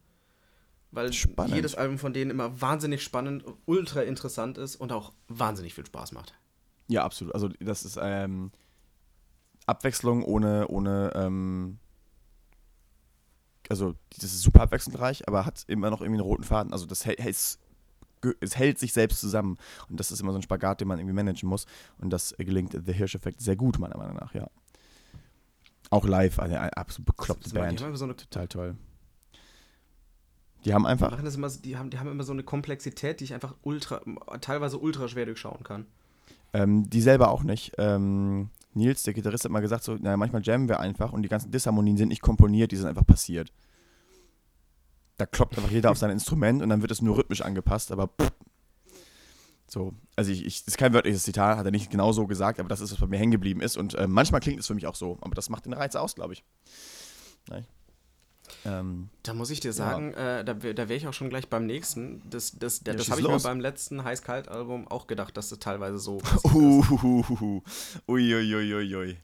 Weil spannend. jedes Album von denen immer wahnsinnig spannend, ultra interessant ist und auch wahnsinnig viel Spaß macht. Ja, absolut. Also das ist, ähm, Abwechslung ohne, ohne ähm, also das ist super abwechslungsreich, aber hat immer noch irgendwie einen roten Faden. Also das hält, es hält sich selbst zusammen. Und das ist immer so ein Spagat, den man irgendwie managen muss. Und das gelingt The Hirsch-Effekt sehr gut, meiner Meinung nach, ja. Auch live, eine, absolut bekloppte Band. Total toll. Die haben einfach. Die, immer, die, haben, die haben immer so eine Komplexität, die ich einfach ultra, teilweise ultra schwer durchschauen kann. Ähm, die selber auch nicht. Ähm, Nils, der Gitarrist, hat mal gesagt, so, naja, manchmal jammen wir einfach und die ganzen Disharmonien sind nicht komponiert, die sind einfach passiert. Da kloppt einfach jeder auf sein Instrument und dann wird es nur rhythmisch angepasst, aber pff, so, also ich, ich, das ist kein wörtliches Zitat, hat er nicht genau so gesagt, aber das ist, was bei mir hängen geblieben ist. Und äh, manchmal klingt es für mich auch so, aber das macht den Reiz aus, glaube ich. Nein. Ähm, da muss ich dir sagen, ja. äh, da, da wäre ich auch schon gleich beim nächsten. Das, das, das, das habe ich mir beim letzten Heiß-Kalt-Album auch gedacht, dass das teilweise so. Uiuiuiui. Ui, ui.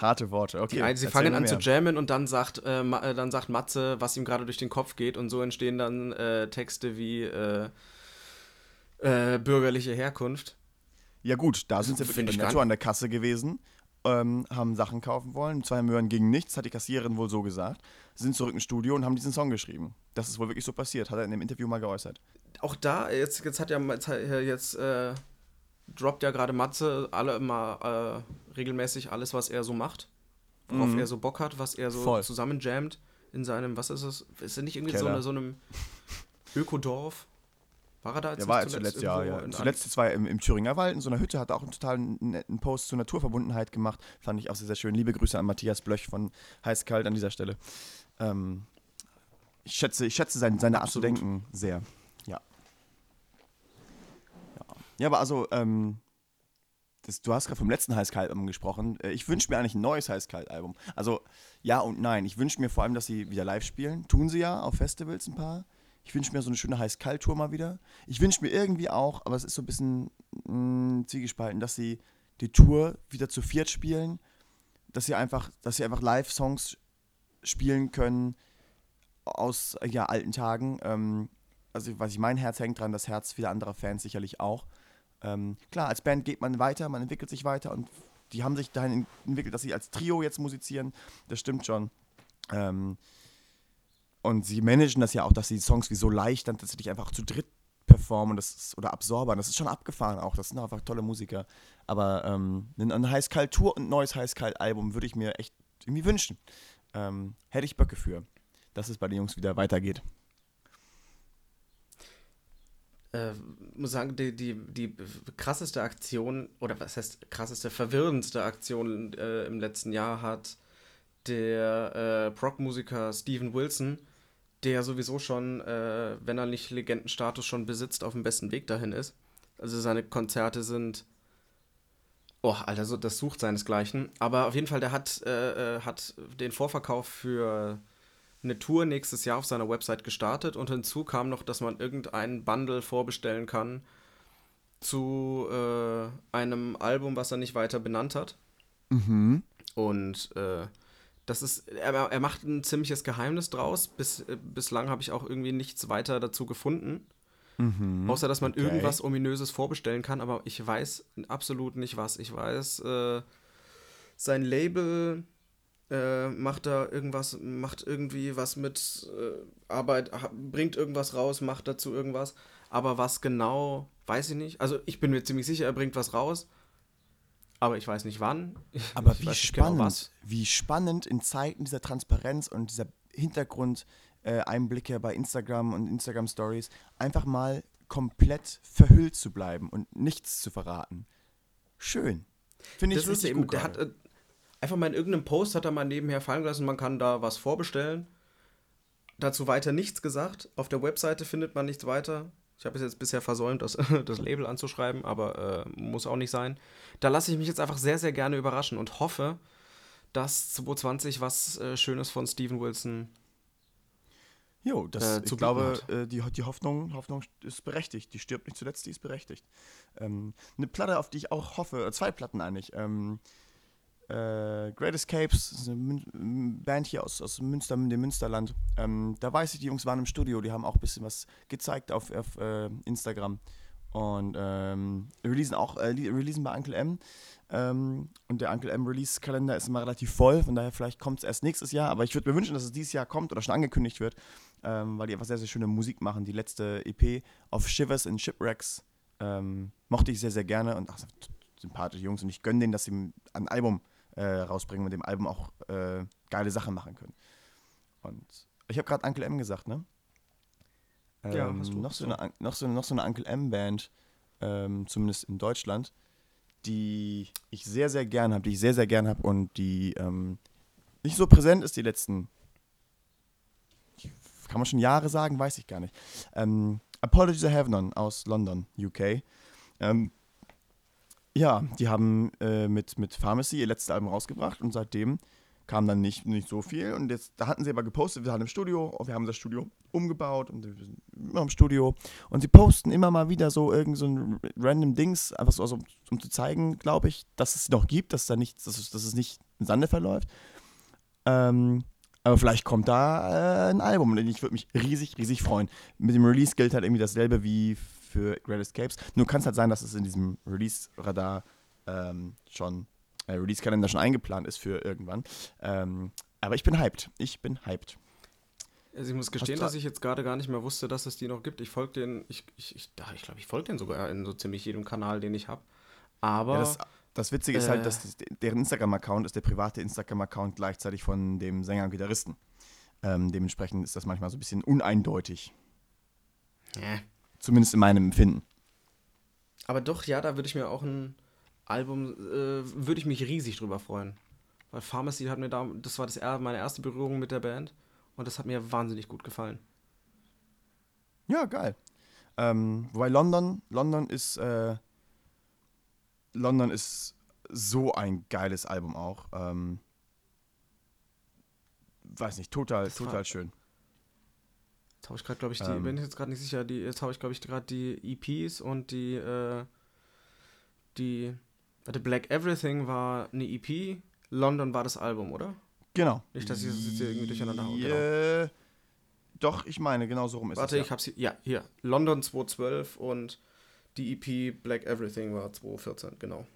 Harte Worte, okay. Die, sie fangen an zu jammen und dann sagt, äh, äh, dann sagt Matze, was ihm gerade durch den Kopf geht und so entstehen dann äh, Texte wie äh, äh, bürgerliche Herkunft. Ja gut, da sind sie wirklich netto an der Kasse gewesen ähm, haben Sachen kaufen wollen. Zwei Möhren gegen nichts, hat die Kassiererin wohl so gesagt. Sind zurück ins Studio und haben diesen Song geschrieben. Das ist wohl wirklich so passiert, hat er in dem Interview mal geäußert. Auch da, jetzt, jetzt hat ja jetzt, jetzt äh, droppt ja gerade Matze alle immer äh, regelmäßig alles, was er so macht. Worauf mhm. er so Bock hat, was er so Voll. zusammenjammt in seinem, was ist es? Ist er nicht irgendwie so, eine, so einem Ökodorf? War er da jetzt Der war zuletzt, ja, ja. Zuletzt war er im, im Thüringer Wald in so einer Hütte, hat auch einen total netten Post zur Naturverbundenheit gemacht. Fand ich auch sehr, sehr schön. Liebe Grüße an Matthias Blöch von Heiß Kalt an dieser Stelle. Ähm, ich schätze, ich schätze sein, seine Art zu denken sehr. Ja. Ja, ja aber also, ähm, das, du hast gerade vom letzten Heiß-Kalt-Album gesprochen. Äh, ich wünsche mir eigentlich ein neues Heiß-Kalt-Album. Also, ja und nein. Ich wünsche mir vor allem, dass sie wieder live spielen. Tun sie ja auf Festivals ein paar. Ich wünsche mir so eine schöne Heiß-Kalt-Tour mal wieder. Ich wünsche mir irgendwie auch, aber es ist so ein bisschen mh, mm, zwiegespalten, dass sie die Tour wieder zu viert spielen, dass sie einfach, dass sie einfach Live-Songs spielen können aus ja, alten Tagen. Ähm, also, was ich mein Herz hängt dran, das Herz vieler anderer Fans sicherlich auch. Ähm, klar, als Band geht man weiter, man entwickelt sich weiter und die haben sich dahin entwickelt, dass sie als Trio jetzt musizieren. Das stimmt schon. Ähm, und sie managen das ja auch, dass sie die Songs wie so leicht dann tatsächlich einfach zu dritt performen das ist, oder absorbern. Das ist schon abgefahren auch. Das sind einfach tolle Musiker. Aber ähm, ein Heiß-Kalt-Tour und ein neues Heiß-Kalt-Album würde ich mir echt irgendwie wünschen. Ähm, hätte ich Böcke für, dass es bei den Jungs wieder weitergeht. Äh, muss sagen, die, die, die krasseste Aktion, oder was heißt krasseste, verwirrendste Aktion äh, im letzten Jahr hat der äh, Prog-Musiker Steven Wilson der sowieso schon, äh, wenn er nicht Legendenstatus schon besitzt, auf dem besten Weg dahin ist. Also seine Konzerte sind. Oh, Alter, so, das sucht seinesgleichen. Aber auf jeden Fall, der hat, äh, äh, hat den Vorverkauf für eine Tour nächstes Jahr auf seiner Website gestartet und hinzu kam noch, dass man irgendeinen Bundle vorbestellen kann zu äh, einem Album, was er nicht weiter benannt hat. Mhm. Und äh, das ist, er, er macht ein ziemliches Geheimnis draus. Bis, äh, bislang habe ich auch irgendwie nichts weiter dazu gefunden. Mhm, Außer, dass man okay. irgendwas Ominöses vorbestellen kann, aber ich weiß absolut nicht was. Ich weiß, äh, sein Label äh, macht da irgendwas, macht irgendwie was mit äh, Arbeit, bringt irgendwas raus, macht dazu irgendwas. Aber was genau, weiß ich nicht. Also ich bin mir ziemlich sicher, er bringt was raus. Aber ich weiß nicht wann. Aber ich wie genau spannend, genau wie spannend in Zeiten dieser Transparenz und dieser Hintergrundeinblicke äh, bei Instagram und Instagram Stories einfach mal komplett verhüllt zu bleiben und nichts zu verraten. Schön. Finde ich das richtig eben, gut. Der hat äh, einfach mal in irgendeinem Post hat er mal nebenher fallen gelassen, man kann da was vorbestellen. Dazu weiter nichts gesagt. Auf der Webseite findet man nichts weiter. Ich habe es jetzt bisher versäumt, das, das Label anzuschreiben, aber äh, muss auch nicht sein. Da lasse ich mich jetzt einfach sehr, sehr gerne überraschen und hoffe, dass 2020 was äh, Schönes von Steven Wilson. Jo, das, äh, ich glaube, äh, die, die Hoffnung, Hoffnung ist berechtigt. Die stirbt nicht zuletzt, die ist berechtigt. Ähm, eine Platte, auf die ich auch hoffe, äh, zwei Platten eigentlich. Ähm, äh, Great Escapes, eine Band hier aus, aus Münster, dem Münsterland. Ähm, da weiß ich, die Jungs waren im Studio, die haben auch ein bisschen was gezeigt auf, auf äh, Instagram. Und ähm, releasen auch, äh, releasen bei Uncle M. Ähm, und der Uncle M Release-Kalender ist immer relativ voll, von daher vielleicht kommt es erst nächstes Jahr. Aber ich würde mir wünschen, dass es dieses Jahr kommt oder schon angekündigt wird, ähm, weil die einfach sehr, sehr schöne Musik machen. Die letzte EP auf Shivers in Shipwrecks ähm, mochte ich sehr, sehr gerne und ach, sympathische Jungs und ich gönne denen, dass sie ein Album äh, rausbringen und mit dem Album auch äh, geile Sachen machen können. Und ich habe gerade Uncle M gesagt, ne? Ja, hast du. noch, so eine, noch, so, noch so eine Uncle M-Band, ähm, zumindest in Deutschland, die ich sehr, sehr gern habe, die ich sehr, sehr gern habe und die ähm, nicht so präsent ist die letzten, kann man schon Jahre sagen, weiß ich gar nicht. Ähm, Apologies I Have None aus London, UK. Ähm, ja, die haben äh, mit, mit Pharmacy ihr letztes Album rausgebracht und seitdem kam dann nicht, nicht so viel. Und jetzt, da hatten sie aber gepostet, wir waren im Studio, wir haben das Studio umgebaut und wir sind immer im Studio. Und sie posten immer mal wieder so irgend so ein random Dings, einfach so, also, um zu zeigen, glaube ich, dass es noch gibt, dass da nichts, dass es, dass es nicht in Sande verläuft. Ähm, aber vielleicht kommt da äh, ein Album und ich würde mich riesig, riesig freuen. Mit dem Release gilt halt irgendwie dasselbe wie für Great Escapes. Nur kann es halt sein, dass es in diesem Release-Radar ähm, schon äh, Release-Kalender schon eingeplant ist für irgendwann. Ähm, aber ich bin hyped. Ich bin hyped. Also ich muss gestehen, dass ich jetzt gerade gar nicht mehr wusste, dass es die noch gibt. Ich folge den, ich, ich, ich, ich glaube, ich folge den sogar in so ziemlich jedem Kanal, den ich habe. Aber. Ja, das, das, Witzige äh, ist halt, dass äh. deren Instagram-Account ist der private Instagram-Account gleichzeitig von dem Sänger und Gitarristen. Ähm, dementsprechend ist das manchmal so ein bisschen uneindeutig. Ja. Zumindest in meinem Empfinden. Aber doch, ja, da würde ich mir auch ein Album, äh, würde ich mich riesig drüber freuen. Weil Pharmacy hat mir da, das war das, meine erste Berührung mit der Band und das hat mir wahnsinnig gut gefallen. Ja, geil. Ähm, wobei London, London ist, äh, London ist so ein geiles Album auch. Ähm, weiß nicht, total, das total schön. Jetzt habe ich gerade, glaube ich, die, ähm, bin ich jetzt gerade nicht sicher, die, jetzt habe ich, glaube ich, gerade die EPs und die, äh, die Warte, Black Everything war eine EP, London war das Album, oder? Genau. Nicht, dass ich das jetzt irgendwie durcheinander haue. Genau. Doch, ich meine, genau so rum ist Warte, es. Warte, ich hab's hier. Ja, hier. London 2012 und die EP Black Everything war 2014, genau.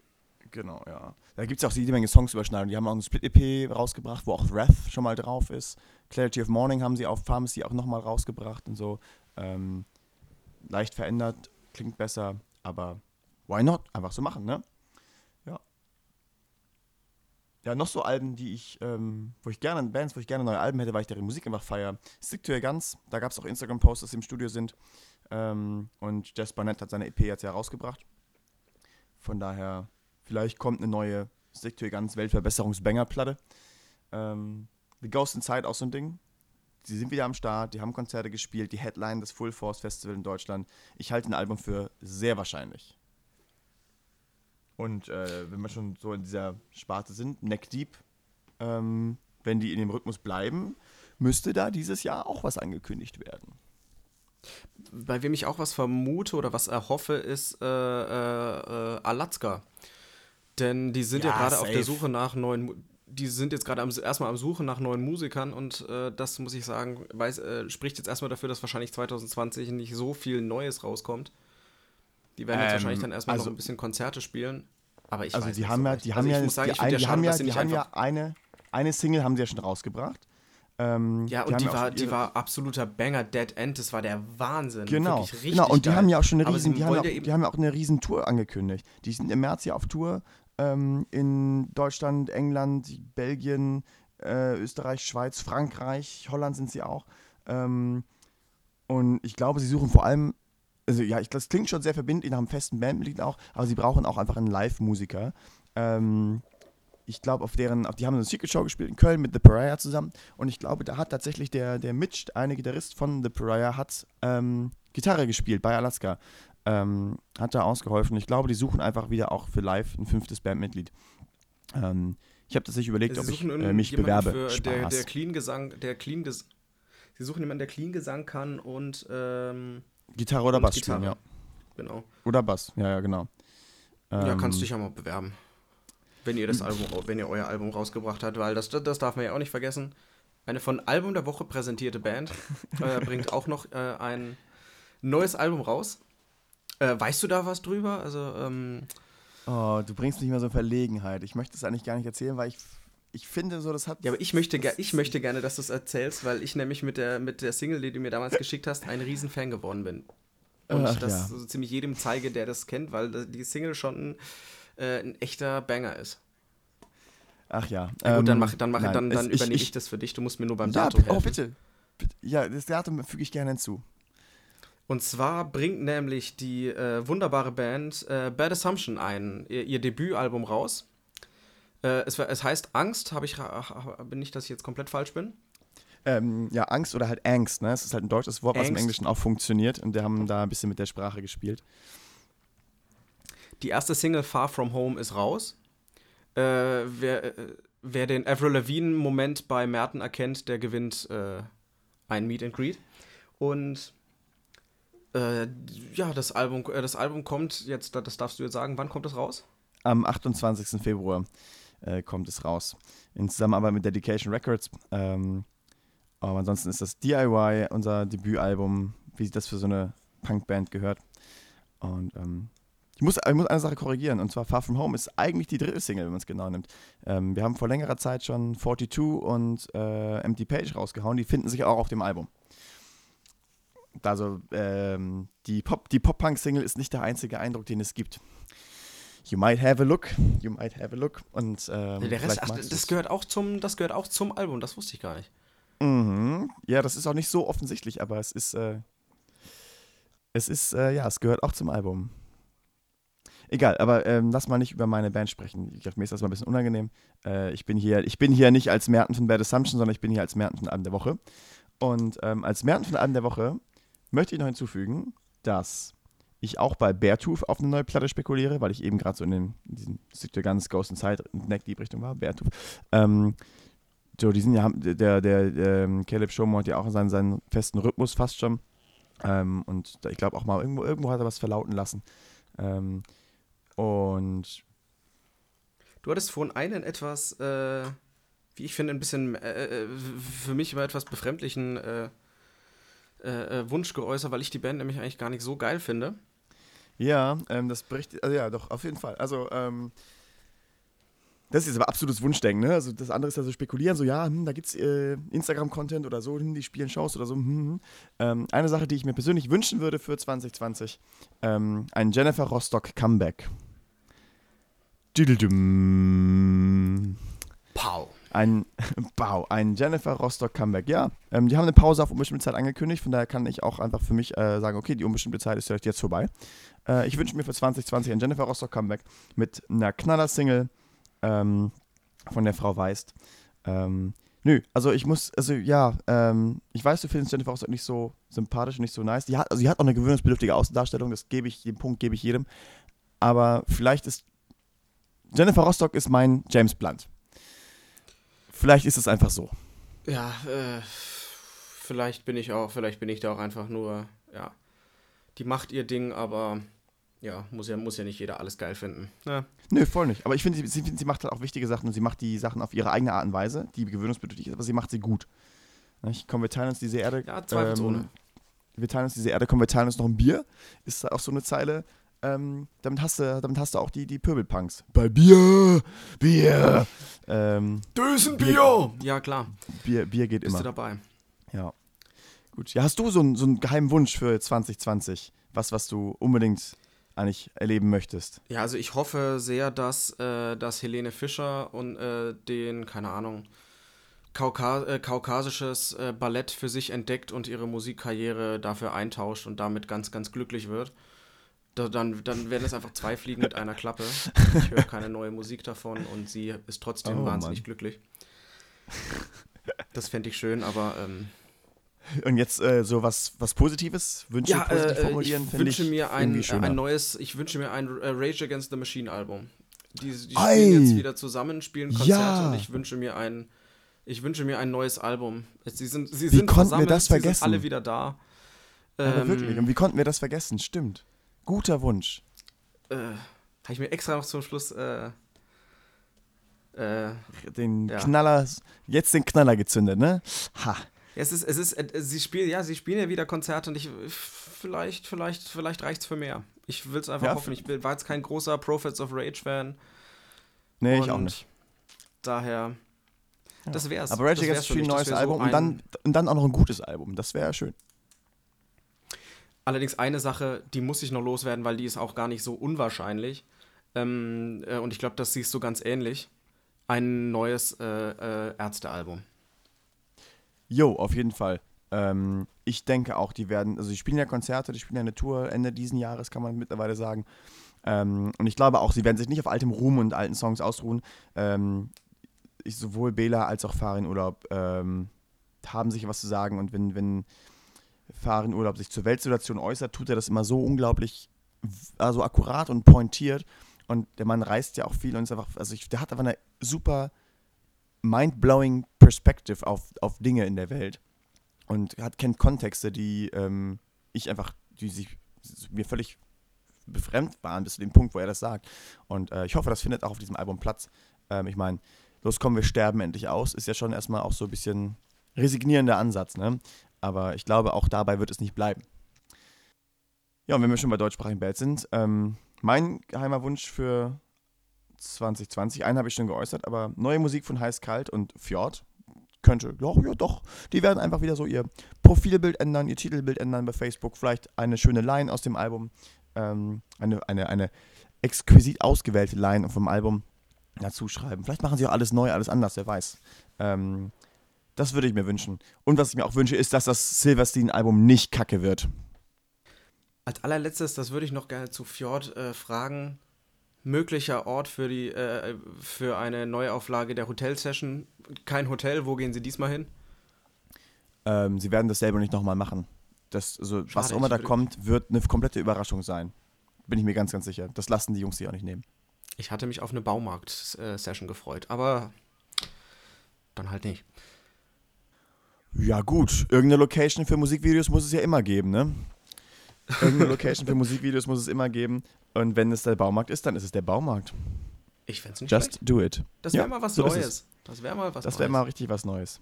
Genau, ja. Da gibt es auch jede Menge Songs überschneiden. Die haben auch eine Split-EP rausgebracht, wo auch Wrath schon mal drauf ist. Clarity of Morning haben sie auf Pharmacy auch nochmal rausgebracht und so. Ähm, leicht verändert, klingt besser, aber why not? Einfach so machen, ne? ja, noch so Alben, die ich, ähm, wo ich gerne, Bands, wo ich gerne neue Alben hätte, weil ich deren Musik einfach feiere. Stick to Your Guns, da gab es auch Instagram-Posts, dass sie im Studio sind. Ähm, und Jess Barnett hat seine EP jetzt ja rausgebracht. Von daher, vielleicht kommt eine neue Stick to Guns Weltverbesserungs-Banger-Platte. Ähm, The Ghost Inside auch so ein Ding. Sie sind wieder am Start, die haben Konzerte gespielt, die Headline des Full Force Festival in Deutschland. Ich halte ein Album für sehr wahrscheinlich. Und äh, wenn wir schon so in dieser Sparte sind, Neck Deep, ähm, wenn die in dem Rhythmus bleiben, müsste da dieses Jahr auch was angekündigt werden. Bei wem ich auch was vermute oder was erhoffe, ist äh, äh, Alaska. Denn die sind ja, ja gerade auf der Suche nach neuen, die sind jetzt gerade erstmal am Suchen nach neuen Musikern und äh, das muss ich sagen, weiß, äh, spricht jetzt erstmal dafür, dass wahrscheinlich 2020 nicht so viel Neues rauskommt. Die werden jetzt ähm, wahrscheinlich dann erstmal also, noch ein bisschen Konzerte spielen. Aber ich also weiß die haben ja, die haben ja, die, haben ja, die haben ja eine, eine Single haben sie ja schon rausgebracht. Ähm, ja, und die, die war, die war absoluter Banger, Dead End, das war der Wahnsinn. Genau, genau. und die geil. haben ja auch schon eine riesen, die haben, ja, die haben ja auch eine riesen Tour angekündigt. Die sind im März ja auf Tour ähm, in Deutschland, England, Belgien, äh, Österreich, Schweiz, Frankreich, Holland sind sie auch. Ähm, und ich glaube, sie suchen vor allem also ja, ich, das klingt schon sehr verbindlich nach einem festen Bandmitglied auch, aber sie brauchen auch einfach einen Live-Musiker. Ähm, ich glaube, auf deren, auf, die haben eine Secret Show gespielt in Köln mit The Pariah zusammen und ich glaube, da hat tatsächlich der, der Mitch, eine Gitarrist von The Pariah, hat ähm, Gitarre gespielt bei Alaska. Ähm, hat da ausgeholfen. Ich glaube, die suchen einfach wieder auch für live ein fünftes Bandmitglied. Ähm, ich habe tatsächlich überlegt, ob ich äh, mich bewerbe. Für der, der Clean Gesang, der Clean Ges Sie suchen jemanden, der Clean Gesang kann und ähm, Gitarre oder Bass Gitarre. spielen, ja. Genau. Oder Bass, ja, ja, genau. ja, kannst du ähm, dich ja mal bewerben. Wenn ihr das. Album, wenn ihr euer Album rausgebracht habt, weil das, das darf man ja auch nicht vergessen. Eine von Album der Woche präsentierte Band äh, bringt auch noch äh, ein neues Album raus. Äh, weißt du da was drüber? Also, ähm, Oh, du bringst mich mal so in Verlegenheit. Ich möchte es eigentlich gar nicht erzählen, weil ich, ich finde so, das hat. Ja, aber ich möchte, ich möchte gerne, dass du es erzählst, weil ich nämlich mit der, mit der Single, die du mir damals geschickt hast, ein Riesenfan geworden bin. Und Ach, das ja. so ziemlich jedem zeige, der das kennt, weil die Single schon äh, ein echter Banger ist. Ach ja. Ja, gut, dann, ähm, mach, dann, mach, nein, dann, dann es- übernehme ich, das für dich. Du musst mir nur beim Ja, Datum oh, helfen. bitte. bitte. Ja, das Datum füge ich gerne hinzu. Und zwar bringt nämlich die äh, wunderbare Band äh, Bad Assumption ein, ihr, ihr Debütalbum raus. Äh, es, es heißt Angst, habe ich bin nicht, dass ich jetzt komplett falsch bin. Ähm, ja, Angst oder halt Angst, ne? Es ist halt ein deutsches Wort, was im Angst. Englischen auch funktioniert und wir haben da ein bisschen mit der Sprache gespielt. Die erste Single Far From Home ist raus. Äh, wer, äh, wer den Avril Lavigne-Moment bei Merten erkennt, der gewinnt äh, ein Meet and Greet. Und äh, ja, das Album, äh, das Album kommt jetzt, das darfst du jetzt sagen, wann kommt es raus? Am 28. Februar äh, kommt es raus. In Zusammenarbeit mit Dedication Records. Ähm, aber ansonsten ist das DIY, unser Debütalbum, wie sich das für so eine Punkband gehört. Und ähm, ich, muss, ich muss eine Sache korrigieren, und zwar Far From Home ist eigentlich die dritte Single, wenn man es genau nimmt. Ähm, wir haben vor längerer Zeit schon 42 und äh, Empty Page rausgehauen, die finden sich auch auf dem Album. Also ähm, die Pop- die Pop-Punk-Single ist nicht der einzige Eindruck, den es gibt. You might have a look, you might have a look. Und ähm, der Rest, ach, das du's. gehört auch zum, das gehört auch zum Album, das wusste ich gar nicht. Mhm. Ja, das ist auch nicht so offensichtlich, aber es ist, äh, es ist, äh, ja, es gehört auch zum Album. Egal, aber ähm, lass mal nicht über meine Band sprechen. Ich glaube, mir ist das mal ein bisschen unangenehm. Äh, ich, bin hier, ich bin hier nicht als Merten von Bad Assumption, sondern ich bin hier als Merten von Abend der Woche. Und ähm, als Merten von Abend der Woche möchte ich noch hinzufügen, dass ich auch bei Beartooth auf eine neue Platte spekuliere, weil ich eben gerade so in, dem, in diesem to Guns, Ghost Inside, Neck Deep Richtung war, Beartooth. Ähm, so, die sind ja, der, der, der ähm, Caleb Showman hat ja auch seinen, seinen festen Rhythmus fast schon. Ähm, und ich glaube auch mal, irgendwo, irgendwo hat er was verlauten lassen. Ähm, und Du hattest vorhin einen etwas, äh, wie ich finde, ein bisschen äh, äh, für mich immer etwas befremdlichen äh, äh, äh, Wunsch geäußert, weil ich die Band nämlich eigentlich gar nicht so geil finde. ja, ähm, das berichtet, also ja, doch, auf jeden Fall. Also, ähm, das ist jetzt aber absolutes Wunschdenken, ne? Also das andere ist ja so spekulieren, so ja, hm, da gibt's äh, Instagram-Content oder so, hm, die spielen Shows oder so. Hm, hm. Ähm, eine Sache, die ich mir persönlich wünschen würde für 2020, ähm, ein Jennifer Rostock Comeback. Düdeldüm. Pow. Ein, Bau, ein Jennifer Rostock Comeback. Ja, ähm, die haben eine Pause auf unbestimmte Zeit angekündigt, von daher kann ich auch einfach für mich äh, sagen, okay, die unbestimmte Zeit ist vielleicht jetzt vorbei. Äh, ich wünsche mir für 2020 ein Jennifer Rostock Comeback mit einer Knaller-Single ähm, von der Frau Weist. Ähm, nö, also ich muss, also ja, ähm, ich weiß, du findest Jennifer Rostock nicht so sympathisch und nicht so nice. Die hat, also sie hat auch eine gewöhnungsbedürftige Außendarstellung, das gebe ich, den Punkt gebe ich jedem. Aber vielleicht ist Jennifer Rostock ist mein James Blunt. Vielleicht ist es einfach so. Ja, äh, vielleicht bin ich auch, vielleicht bin ich da auch einfach nur, ja, die macht ihr Ding, aber ja, muss ja, muss ja nicht jeder alles geil finden. Ja. Nö, voll nicht. Aber ich finde, sie, sie, sie macht halt auch wichtige Sachen und sie macht die Sachen auf ihre eigene Art und Weise, die gewöhnungsbedürftig ist, aber sie macht sie gut. Nicht? Komm, wir teilen uns diese Erde. Ja, zweifelsohne. wir teilen uns diese Erde, komm, wir teilen uns noch ein Bier. Ist da auch so eine Zeile. Ähm, damit, hast du, damit hast du auch die, die Pöbelpunks. Bei Bier! Bier! ähm, Dösenbier! Ja, klar, Bier, Bier geht bist du immer. dabei. Ja. Gut. Ja, hast du so einen, so einen geheimen Wunsch für 2020? Was, was du unbedingt eigentlich erleben möchtest? Ja, also ich hoffe sehr, dass, äh, dass Helene Fischer und äh, den, keine Ahnung, Kauka äh, kaukasisches äh, Ballett für sich entdeckt und ihre Musikkarriere dafür eintauscht und damit ganz, ganz glücklich wird. Da, dann, dann werden es einfach zwei Fliegen mit einer Klappe. Ich höre keine neue Musik davon und sie ist trotzdem Oh, wahnsinnig Mann. glücklich. Das fände ich schön, aber ähm, Und jetzt äh, so was, was Positives? Wünsche ja, positiv äh, ich formulieren? finde wünsche mir ein, äh, ein neues, ich wünsche mir ein äh, Rage Against the Machine Album. Die, die spielen jetzt wieder zusammen, spielen Konzerte Ja. und ich wünsche mir ein, ich wünsche mir ein neues Album. Sie sind, sie Wie sind konnten wir das sie sind vergessen? alle wieder da. Ähm, wirklich, und wie konnten wir das vergessen? Stimmt. Guter Wunsch. äh, Habe ich mir extra noch zum Schluss äh, äh, Den Ja. Knaller, jetzt den Knaller gezündet, ne? Ha. es ist, es ist, äh, sie spielen, ja, sie spielen ja wieder Konzerte und ich, vielleicht, vielleicht, vielleicht reicht's für mehr. Ich will es einfach Ja, hoffen. Ich bin, war jetzt kein großer Prophets of Rage-Fan. Nee, ich auch nicht. Daher, das wär's. Aber Rage Against Machine, neues wär so Album und dann, und dann auch noch ein gutes Album. Das wäre schön. Allerdings eine Sache, die muss ich noch loswerden, weil die ist auch gar nicht so unwahrscheinlich. Ähm, äh, und ich glaube, das siehst du ganz ähnlich. Ein neues äh, äh, Ärztealbum. Jo, auf jeden Fall. Ähm, ich denke auch, die werden, also die spielen ja Konzerte, die spielen ja eine Tour Ende diesen Jahres, kann man mittlerweile sagen. Ähm, und ich glaube auch, sie werden sich nicht auf altem Ruhm und alten Songs ausruhen. Ähm, ich, sowohl Bela als auch Farin Urlaub ähm, haben sich was zu sagen und wenn, wenn Farin Urlaub sich zur Weltsituation äußert, tut er das immer so unglaublich, also akkurat und pointiert. Und der Mann reist ja auch viel und ist einfach, also ich, der hat einfach eine super mind-blowing Perspective auf, auf Dinge in der Welt und hat, kennt Kontexte, die ähm, ich einfach, die sich mir völlig befremd waren bis zu dem Punkt, wo er das sagt. Und äh, ich hoffe, das findet auch auf diesem Album Platz. Ähm, ich meine, los kommen, wir sterben endlich aus, ist ja schon erstmal auch so ein bisschen resignierender Ansatz, ne? Aber ich glaube, auch dabei wird es nicht bleiben. Ja, und wenn wir schon bei deutschsprachigen Bands sind, ähm, mein geheimer Wunsch für 2020, einen habe ich schon geäußert, aber neue Musik von Heiß Kalt und Fjord könnte, ja, ja, doch, die werden einfach wieder so ihr Profilbild ändern, ihr Titelbild ändern bei Facebook, vielleicht eine schöne Line aus dem Album, ähm, eine, eine, eine exquisit ausgewählte Line vom Album dazu schreiben. Vielleicht machen sie auch alles neu, alles anders, wer weiß. Ähm, das würde ich mir wünschen. Und was ich mir auch wünsche, ist, dass das Silverstein-Album nicht kacke wird. Als allerletztes, das würde ich noch gerne zu Fjord äh, fragen. Möglicher Ort für, die, äh, für eine Neuauflage der Hotel-Session. Kein Hotel, wo gehen Sie diesmal hin? Ähm, sie werden das selber nicht nochmal machen. Das, also, was Schade, auch immer da kommt, wird eine komplette Überraschung sein. Bin ich mir ganz, ganz sicher. Das lassen die Jungs sich auch nicht nehmen. Ich hatte mich auf eine Baumarkt-Session gefreut, aber dann halt nicht. Ja, gut. Irgendeine Location für Musikvideos muss es ja immer geben, ne? Irgendeine Location für Musikvideos muss es immer geben. Und wenn es der Baumarkt ist, dann ist es der Baumarkt. Ich fände es nicht Just schlecht. do it. Das Ja, wäre mal was so. Neues. Das wäre mal was Das wäre mal richtig was Neues.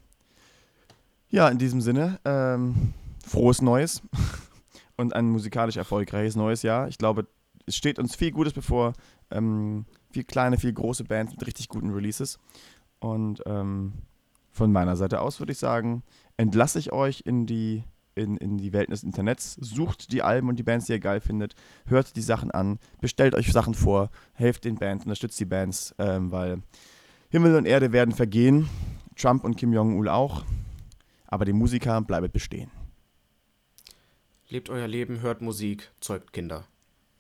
Ja, in diesem Sinne, ähm, frohes Neues und ein musikalisch erfolgreiches neues Jahr. Ich glaube, es steht uns viel Gutes bevor. Ähm, viel kleine, viel große Bands mit richtig guten Releases. Und ähm, von meiner Seite aus würde ich sagen, entlasse ich euch in die, in, in die Welt des Internets. Sucht die Alben und die Bands, die ihr geil findet. Hört die Sachen an. Bestellt euch Sachen vor. Helft den Bands, unterstützt die Bands, ähm, weil Himmel und Erde werden vergehen. Trump und Kim Jong-un auch. Aber die Musiker bleiben bestehen. Lebt euer Leben, hört Musik, zeugt Kinder.